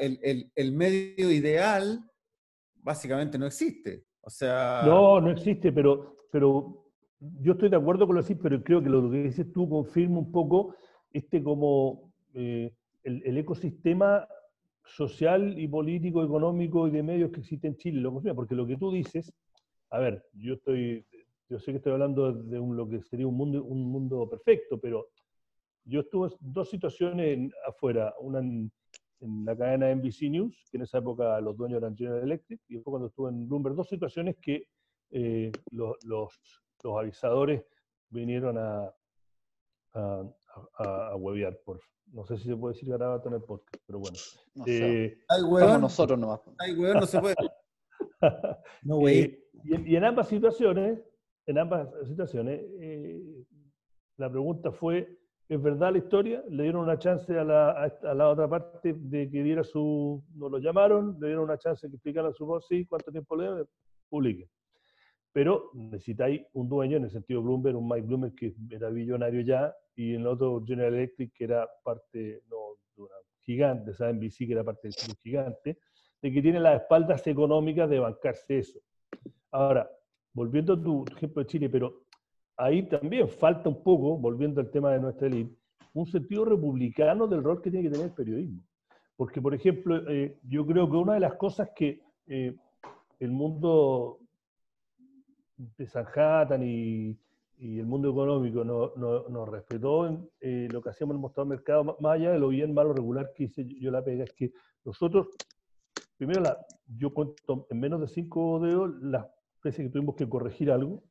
el, el- el medio ideal básicamente no existe. O sea, No, no existe, pero, pero yo estoy de acuerdo con lo decís, pero creo que lo que dices tú confirma un poco este como eh, el, ecosistema social y político, económico y de medios que existe en Chile, lo confirma, porque lo que tú dices, a ver, yo estoy, yo sé que estoy hablando de un, lo que sería un mundo, un mundo perfecto, pero yo estuve en dos situaciones afuera, una en, en la cadena NBC News, que en esa época los dueños eran General Electric, y después cuando estuve en Bloomberg, dos situaciones que eh, los, los, los avisadores vinieron a, a, a, a huevear, por, no sé si se puede decir garabato en el podcast, pero bueno. No sé, Eh, ay, somos weón, nosotros nomás. ay, weón, no se puede. No, güey. Eh, y, en, y en ambas situaciones, en ambas situaciones, eh, la pregunta fue, ¿es verdad la historia? Le dieron una chance a la, a la otra parte de que diera su, no lo llamaron, le dieron una chance de que explicara su voz, sí, cuánto tiempo le dieron, publiquen. Pero necesitáis un dueño, en el sentido Bloomberg, un Mike Bloomberg que era billonario ya, y en el otro General Electric, que era parte, no, de una gigante, esa NBC, que era parte del club gigante, de que tiene las espaldas económicas de bancarse eso. Ahora, volviendo a tu ejemplo de Chile, pero ahí también falta un poco, volviendo al tema de nuestra élite, un sentido republicano del rol que tiene que tener el periodismo. Porque, por ejemplo, eh, yo creo que una de las cosas que eh, el mundo de Sanhattan y, y el mundo económico nos no, nos respetó en eh, lo que hacíamos en el mostrador mercado, más- allá de lo bien malo regular que hice yo la pega, es que nosotros, primero, la, yo cuento en menos de cinco dedos las veces que tuvimos que corregir algo,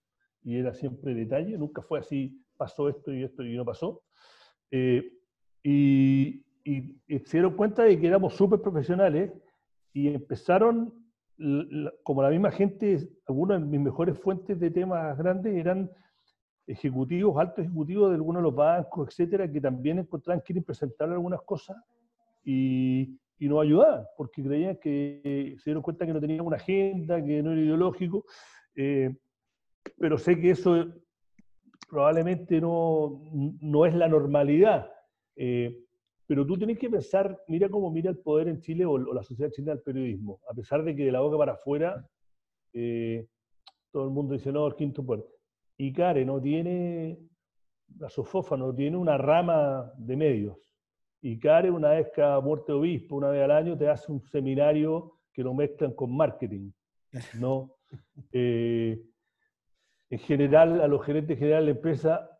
y era siempre detalle, nunca fue así, pasó esto y esto y no pasó. Eh, y, y- y se dieron cuenta de que éramos súper profesionales y empezaron, como la misma gente, algunas de mis mejores fuentes de temas grandes eran ejecutivos, altos ejecutivos de algunos de los bancos, etcétera, que también encontraban que presentar algunas cosas y, y nos ayudaban, porque creían que se dieron cuenta que no tenían una agenda, que no era ideológico, eh, pero sé que eso probablemente no, no es la normalidad. eh, pero tú tienes que pensar, mira cómo mira el poder en Chile o, o la sociedad chilena al periodismo, a pesar de que de la boca para afuera eh, todo el mundo dice, no, el quinto poder. Y Care no tiene, la SOFOFA no tiene una rama de medios. Y Care, una vez cada muerte de obispo, una vez al año, te hace un seminario que lo mezclan con marketing. ¿no? Eh, en general, a los gerentes generales de la empresa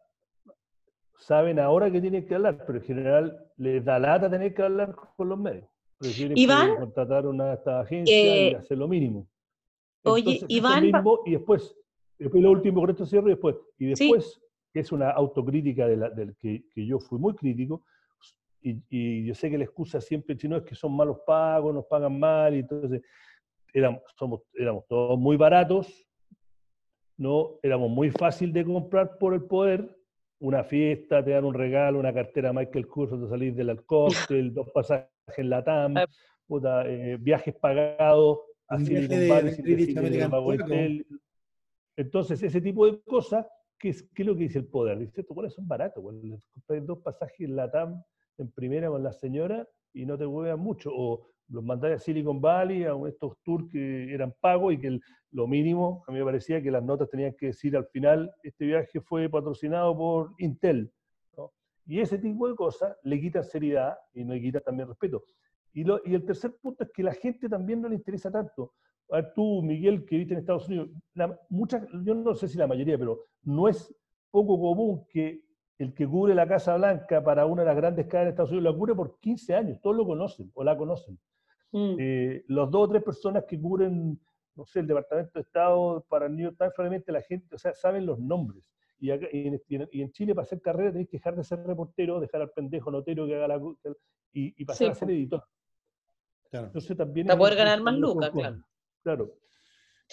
saben ahora que tienen que hablar, pero en general les da lata tener que hablar con los medios. Prefieren Iván, contratar una de estas agencias y eh, hacer lo mínimo. oye, eso Iván, mismo, y después, después lo último con esto cierro, y después, y después, que es una autocrítica de la, del que, que yo fui muy crítico, y, y yo sé que la excusa siempre chino es que son malos pagos, nos pagan mal, y entonces éramos, somos, éramos todos muy baratos, no éramos muy fácil de comprar por el poder, una fiesta, te dan un regalo, una cartera Michael Kors, te salís del cóctel, dos pasajes en la TAM, puta, eh, viajes pagados, a Silicon de Valley. Intel. Entonces, ese tipo de cosas, ¿qué es, qué es lo que dice el poder? Dice, estos buenos son baratos, compras dos pasajes en la TAM en primera con la señora y no te huevan mucho, o los mandáis a Silicon Valley, a estos tours que eran pagos y que lo mínimo, a mí me parecía que las notas tenían que decir al final, este viaje fue patrocinado por Intel. Y ese tipo de cosas le quitan seriedad y no le quitan también respeto. Y, lo- y el tercer punto es que la gente también no le interesa tanto. A ver, tú, Miguel, que viste en Estados Unidos, muchas, yo no sé si la mayoría, pero no es poco común que el que cubre la Casa Blanca para una de las grandes cadenas de Estados Unidos la cubre por 15 años, todos lo conocen o la conocen. Mm. Eh, los dos o tres personas que cubren, no sé, el Departamento de Estado para el New York Times, probablemente la gente, o sea, saben los nombres. Y, acá- y en, y en- y en Chile, para hacer carrera, tenés que dejar de ser reportero, dejar al pendejo notero que haga la... y, y pasar Sí, a ser editor. Claro. Entonces también... Para poder ganar más lucas, claro. Claro.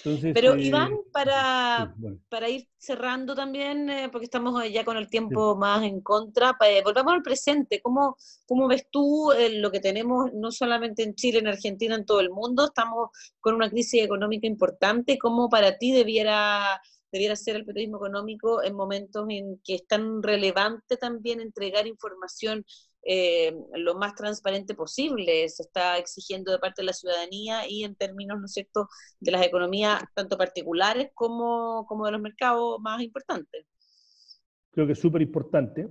Entonces, Pero eh, Iván, para, sí, bueno. para ir cerrando también, eh, porque estamos ya con el tiempo más en contra, eh, volvamos al presente. ¿Cómo, cómo ves tú eh, lo que tenemos no solamente en Chile, en Argentina, en todo el mundo? Estamos con una crisis económica importante. ¿Cómo para ti debiera debiera ser el periodismo económico en momentos en que es tan relevante también entregar información eh, lo más transparente posible se está exigiendo de parte de la ciudadanía y en términos, ¿no es cierto?, de las economías tanto particulares como, como de los mercados más importantes. Creo que es súper importante.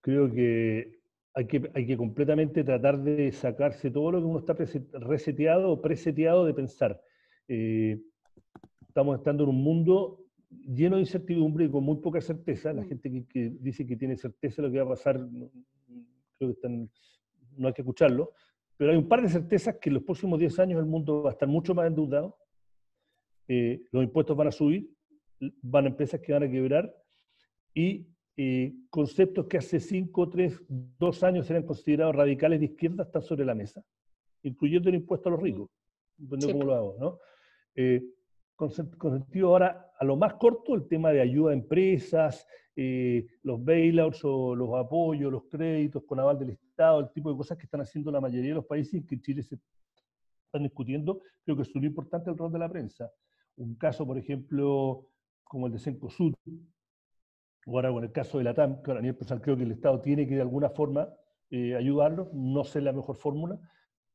Creo que hay, que hay que completamente tratar de sacarse todo lo que uno está reseteado o preseteado de pensar. Eh, estamos estando en un mundo lleno de incertidumbre y con muy poca certeza. La mm. gente que, que, dice que tiene certeza de lo que va a pasar no hay que escucharlo, pero hay un par de certezas que en los próximos 10 años el mundo va a estar mucho más endeudado, eh, los impuestos van a subir, van a empresas que van a quebrar y eh, conceptos que hace 5, 3, 2 años eran considerados radicales de izquierda están sobre la mesa, incluyendo el impuesto a los ricos, cómo lo hago, ¿no? Eh, con, sentido ahora a lo más corto el tema de ayuda a empresas, eh, los bailouts o los apoyos, los créditos con aval del Estado, el tipo de cosas que están haciendo la mayoría de los países que en Chile se están discutiendo, creo que es muy importante el rol de la prensa. Un caso, por ejemplo, como el de Cencosud, o ahora con el caso de la TAM, que a nivel personal creo que el Estado tiene que de alguna forma eh, ayudarlos, no sé la mejor fórmula,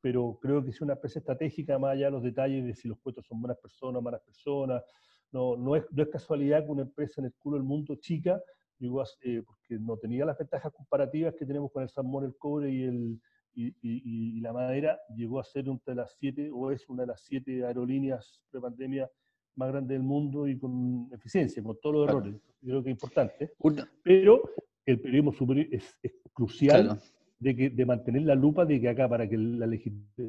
pero creo que es una empresa estratégica, más allá de los detalles de si los puestos son buenas personas, malas personas, no, no, es, no es casualidad que una empresa en el culo del mundo chica, llegó eh, porque no tenía las ventajas comparativas que tenemos con el salmón, el cobre y, el, y, y, la madera, llegó a ser una de las siete, o es una de las siete aerolíneas pre-pandemia más grandes del mundo y con eficiencia, con todos los errores. Creo que es importante. Pero el periodismo superior es, es crucial de, que, de mantener la lupa de que acá, para que el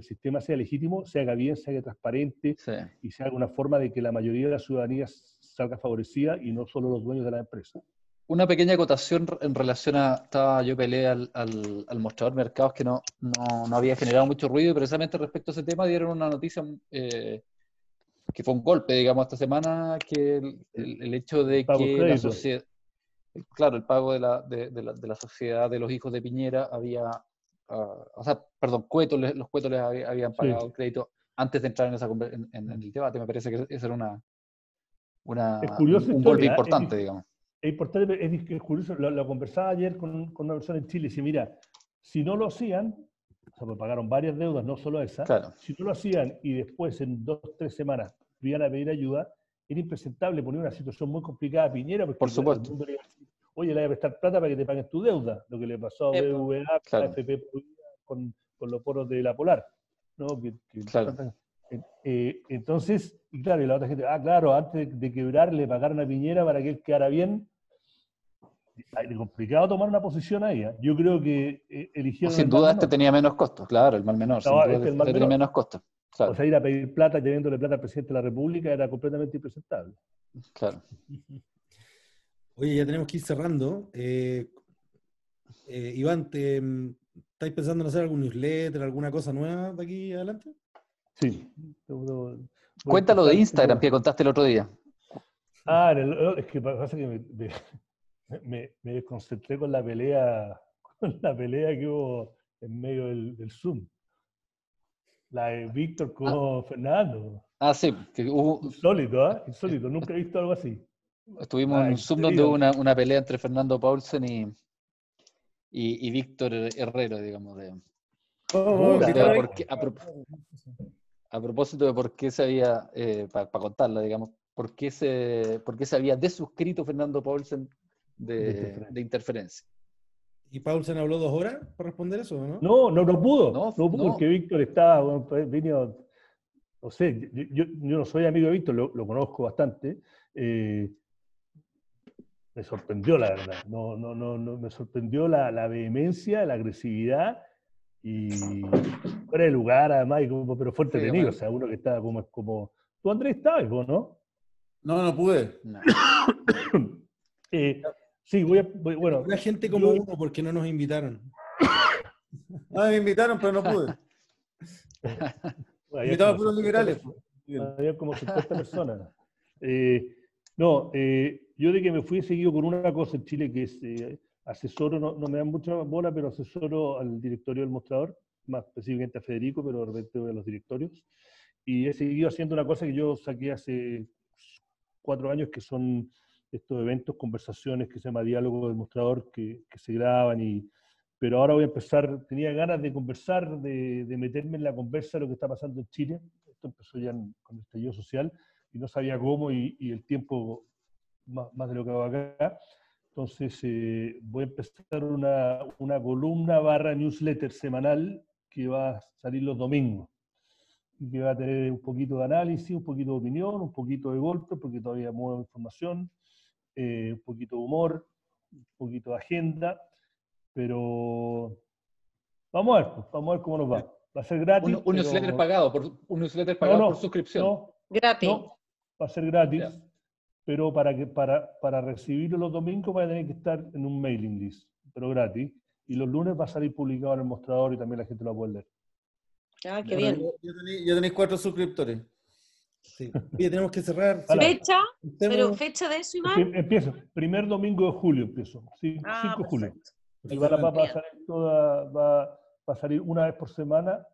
sistema sea legítimo, se haga bien, se haga transparente y se haga una forma de que la mayoría de la ciudadanía salga favorecida y no solo los dueños de la empresa. Una pequeña acotación en relación a, estaba yo peleé al, al, mostrador mercados que no, no, no, había generado mucho ruido y precisamente respecto a ese tema dieron una noticia eh, que fue un golpe, digamos, esta semana, que el, el, hecho de que la sociedad claro, el pago de la, de, de, la, de la, sociedad de los hijos de Piñera había, uh, o sea, perdón, Cueto, los Cuetos les habían pagado el crédito antes de entrar en, esa, en, en, el debate. Me parece que eso era una, una un golpe ¿eh? importante, es, digamos. Es importante, es, es curioso, lo, lo, conversaba ayer con, con, una persona en Chile y decía, mira, si no lo hacían, o sea, pues pagaron varias deudas, no solo esa, claro. si no lo hacían y después en dos, tres semanas iban a pedir ayuda, era impresentable poner una situación muy complicada a Piñera. Porque Por supuesto. Oye, le voy a prestar plata para que te paguen tu deuda, lo que le pasó a BVA, a FP con, con, los poros de la Polar. ¿no? Que, que claro. eh, entonces, y claro, y la otra gente, ah, claro, antes de quebrar le pagaron a Piñera para que él quedara bien. Complicado tomar una posición ahí. ¿eh? Yo creo que eh, eligieron. Sin duda, este tenía menos costos, claro, el mal menor. No, sin duda, este el mal tenía menos costos. Claro. O sea, ir a pedir plata teniéndole plata al presidente de la República era completamente impresentable. Claro. Oye, ya tenemos que ir cerrando. Eh, eh, Iván, ¿te, ¿estáis pensando en hacer algún newsletter, alguna cosa nueva de aquí adelante? Sí. Cuéntalo de Instagram que contaste el otro día. Ah, es que pasa que me, me, me, desconcentré con la pelea, con la pelea que hubo en medio del, del Zoom. La de Víctor con ah. Fernando. Ah, sí. Que hubo... Insólito, ¿ah? ¿eh? Insólito. Nunca he visto algo así. Estuvimos en un Zoom donde hubo una, una, pelea entre Fernando Paulsen y, y, y Víctor Herrero, digamos. De, oh, de, a, pro, a, propósito de por qué se había, eh, para pa contarla, digamos, por qué, se, por qué se había desuscrito Fernando Paulsen de, de interferencia. ¿Y Paulsen habló dos horas para responder eso, no? No, no, no pudo. No, no pudo no. porque Víctor estaba, bueno, pues, vino, no sé, yo, yo, yo, no soy amigo de Víctor, lo, lo conozco bastante. Eh, me sorprendió, la verdad. No, no, no, no me sorprendió la, la, vehemencia, la agresividad y fuera de lugar, además, y como, pero fue entretenido. Sí, o sea, uno que estaba como. como Tú, Andrés, estabas, ¿no? No, no pude. No. eh, sí, voy a. Voy, bueno. Una gente como uno, porque no nos invitaron? No, me invitaron, pero no pude. a puros liberales. Había como 50 personas. Eh, no, eh, yo de que me fui seguido con una cosa en Chile que es eh, asesoro, no, no, me dan mucha bola, pero asesoro al directorio del mostrador, más específicamente a Federico, pero de repente a los directorios. Y he seguido haciendo una cosa que yo saqué hace cuatro años, que son estos eventos, conversaciones que se llama Diálogo del Mostrador, que, que se graban y, pero ahora voy a empezar, tenía ganas de conversar, de, de, meterme en la conversa de lo que está pasando en Chile. Esto empezó ya en, con el estallido social y no sabía cómo y, y el tiempo más, más, de lo que hago acá. Entonces eh, voy a empezar una, una, columna barra newsletter semanal que va a salir los domingos y que va a tener un poquito de análisis, un poquito de opinión, un poquito de golpe, porque todavía muevo información, eh, un poquito de humor, un poquito de agenda pero vamos a ver, pues, vamos a ver cómo nos va. Va a ser gratis. Un, un newsletter pagado, por, un newsletter pagado no, no, por suscripción. No, gratis. va a ser gratis, yeah. pero para, que, para, para recibirlo los domingos va a tener que estar en un mailing list, pero gratis. Y los lunes va a salir publicado en el mostrador y también la gente lo va a poder leer. Ah, qué bien. Ya tenéis cuatro suscriptores. Sí. Oye, tenemos que cerrar. ¿Fecha? ¿Pero fecha de eso, Iván? Empiezo. Primer domingo de julio empiezo. 5 ah, de julio. Y va, a salir toda, va, va, a salir una vez por semana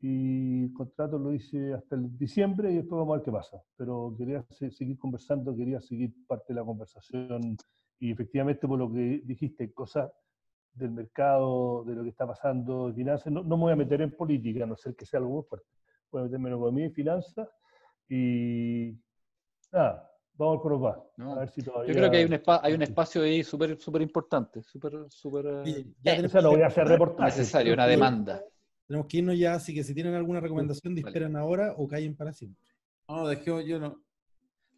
y el contrato lo hice hasta el diciembre y después vamos a ver qué pasa. Pero quería seguir conversando, quería seguir parte de la conversación y efectivamente por lo que dijiste, cosas del mercado, de lo que está pasando, de finanzas, no, no me voy a meter en política, a no ser que sea algo muy fuerte. Voy a meterme en economía y finanzas y nada, vamos a ver cómo nos va. No. A ver si todavía... Yo creo que hay un, hay un espacio ahí súper super importante, súper, súper Eh, eso lo que- voy a hacer reportaje. necesario, una demanda. Tenemos que irnos ya, así que si tienen alguna recomendación, Vale. disparen ahora o callen para siempre. No, dejemos, yo no.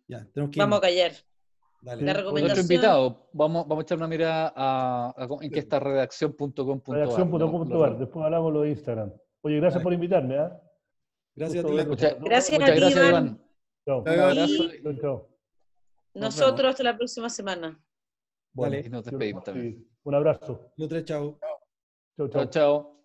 Ya, tenemos que Vamos a irnos. callar. Dale. La recomendación. invitado, vamos, vamos a echar una mirada a, a en qué está redacción.com.ar. Redacción.com.ar, después hablamos lo de Instagram. Oye, gracias Vale. por invitarme. ¿ah? Gracias a ti. Muchas- Gracias Muchas a ti, gracias, Iván. Iván. Chao. Un abrazo. Y nosotros hasta la próxima semana. Bueno, Dale. Y nos despedimos también. sí. Un abrazo. Otra, chao. Chao, Chao, chao. chao.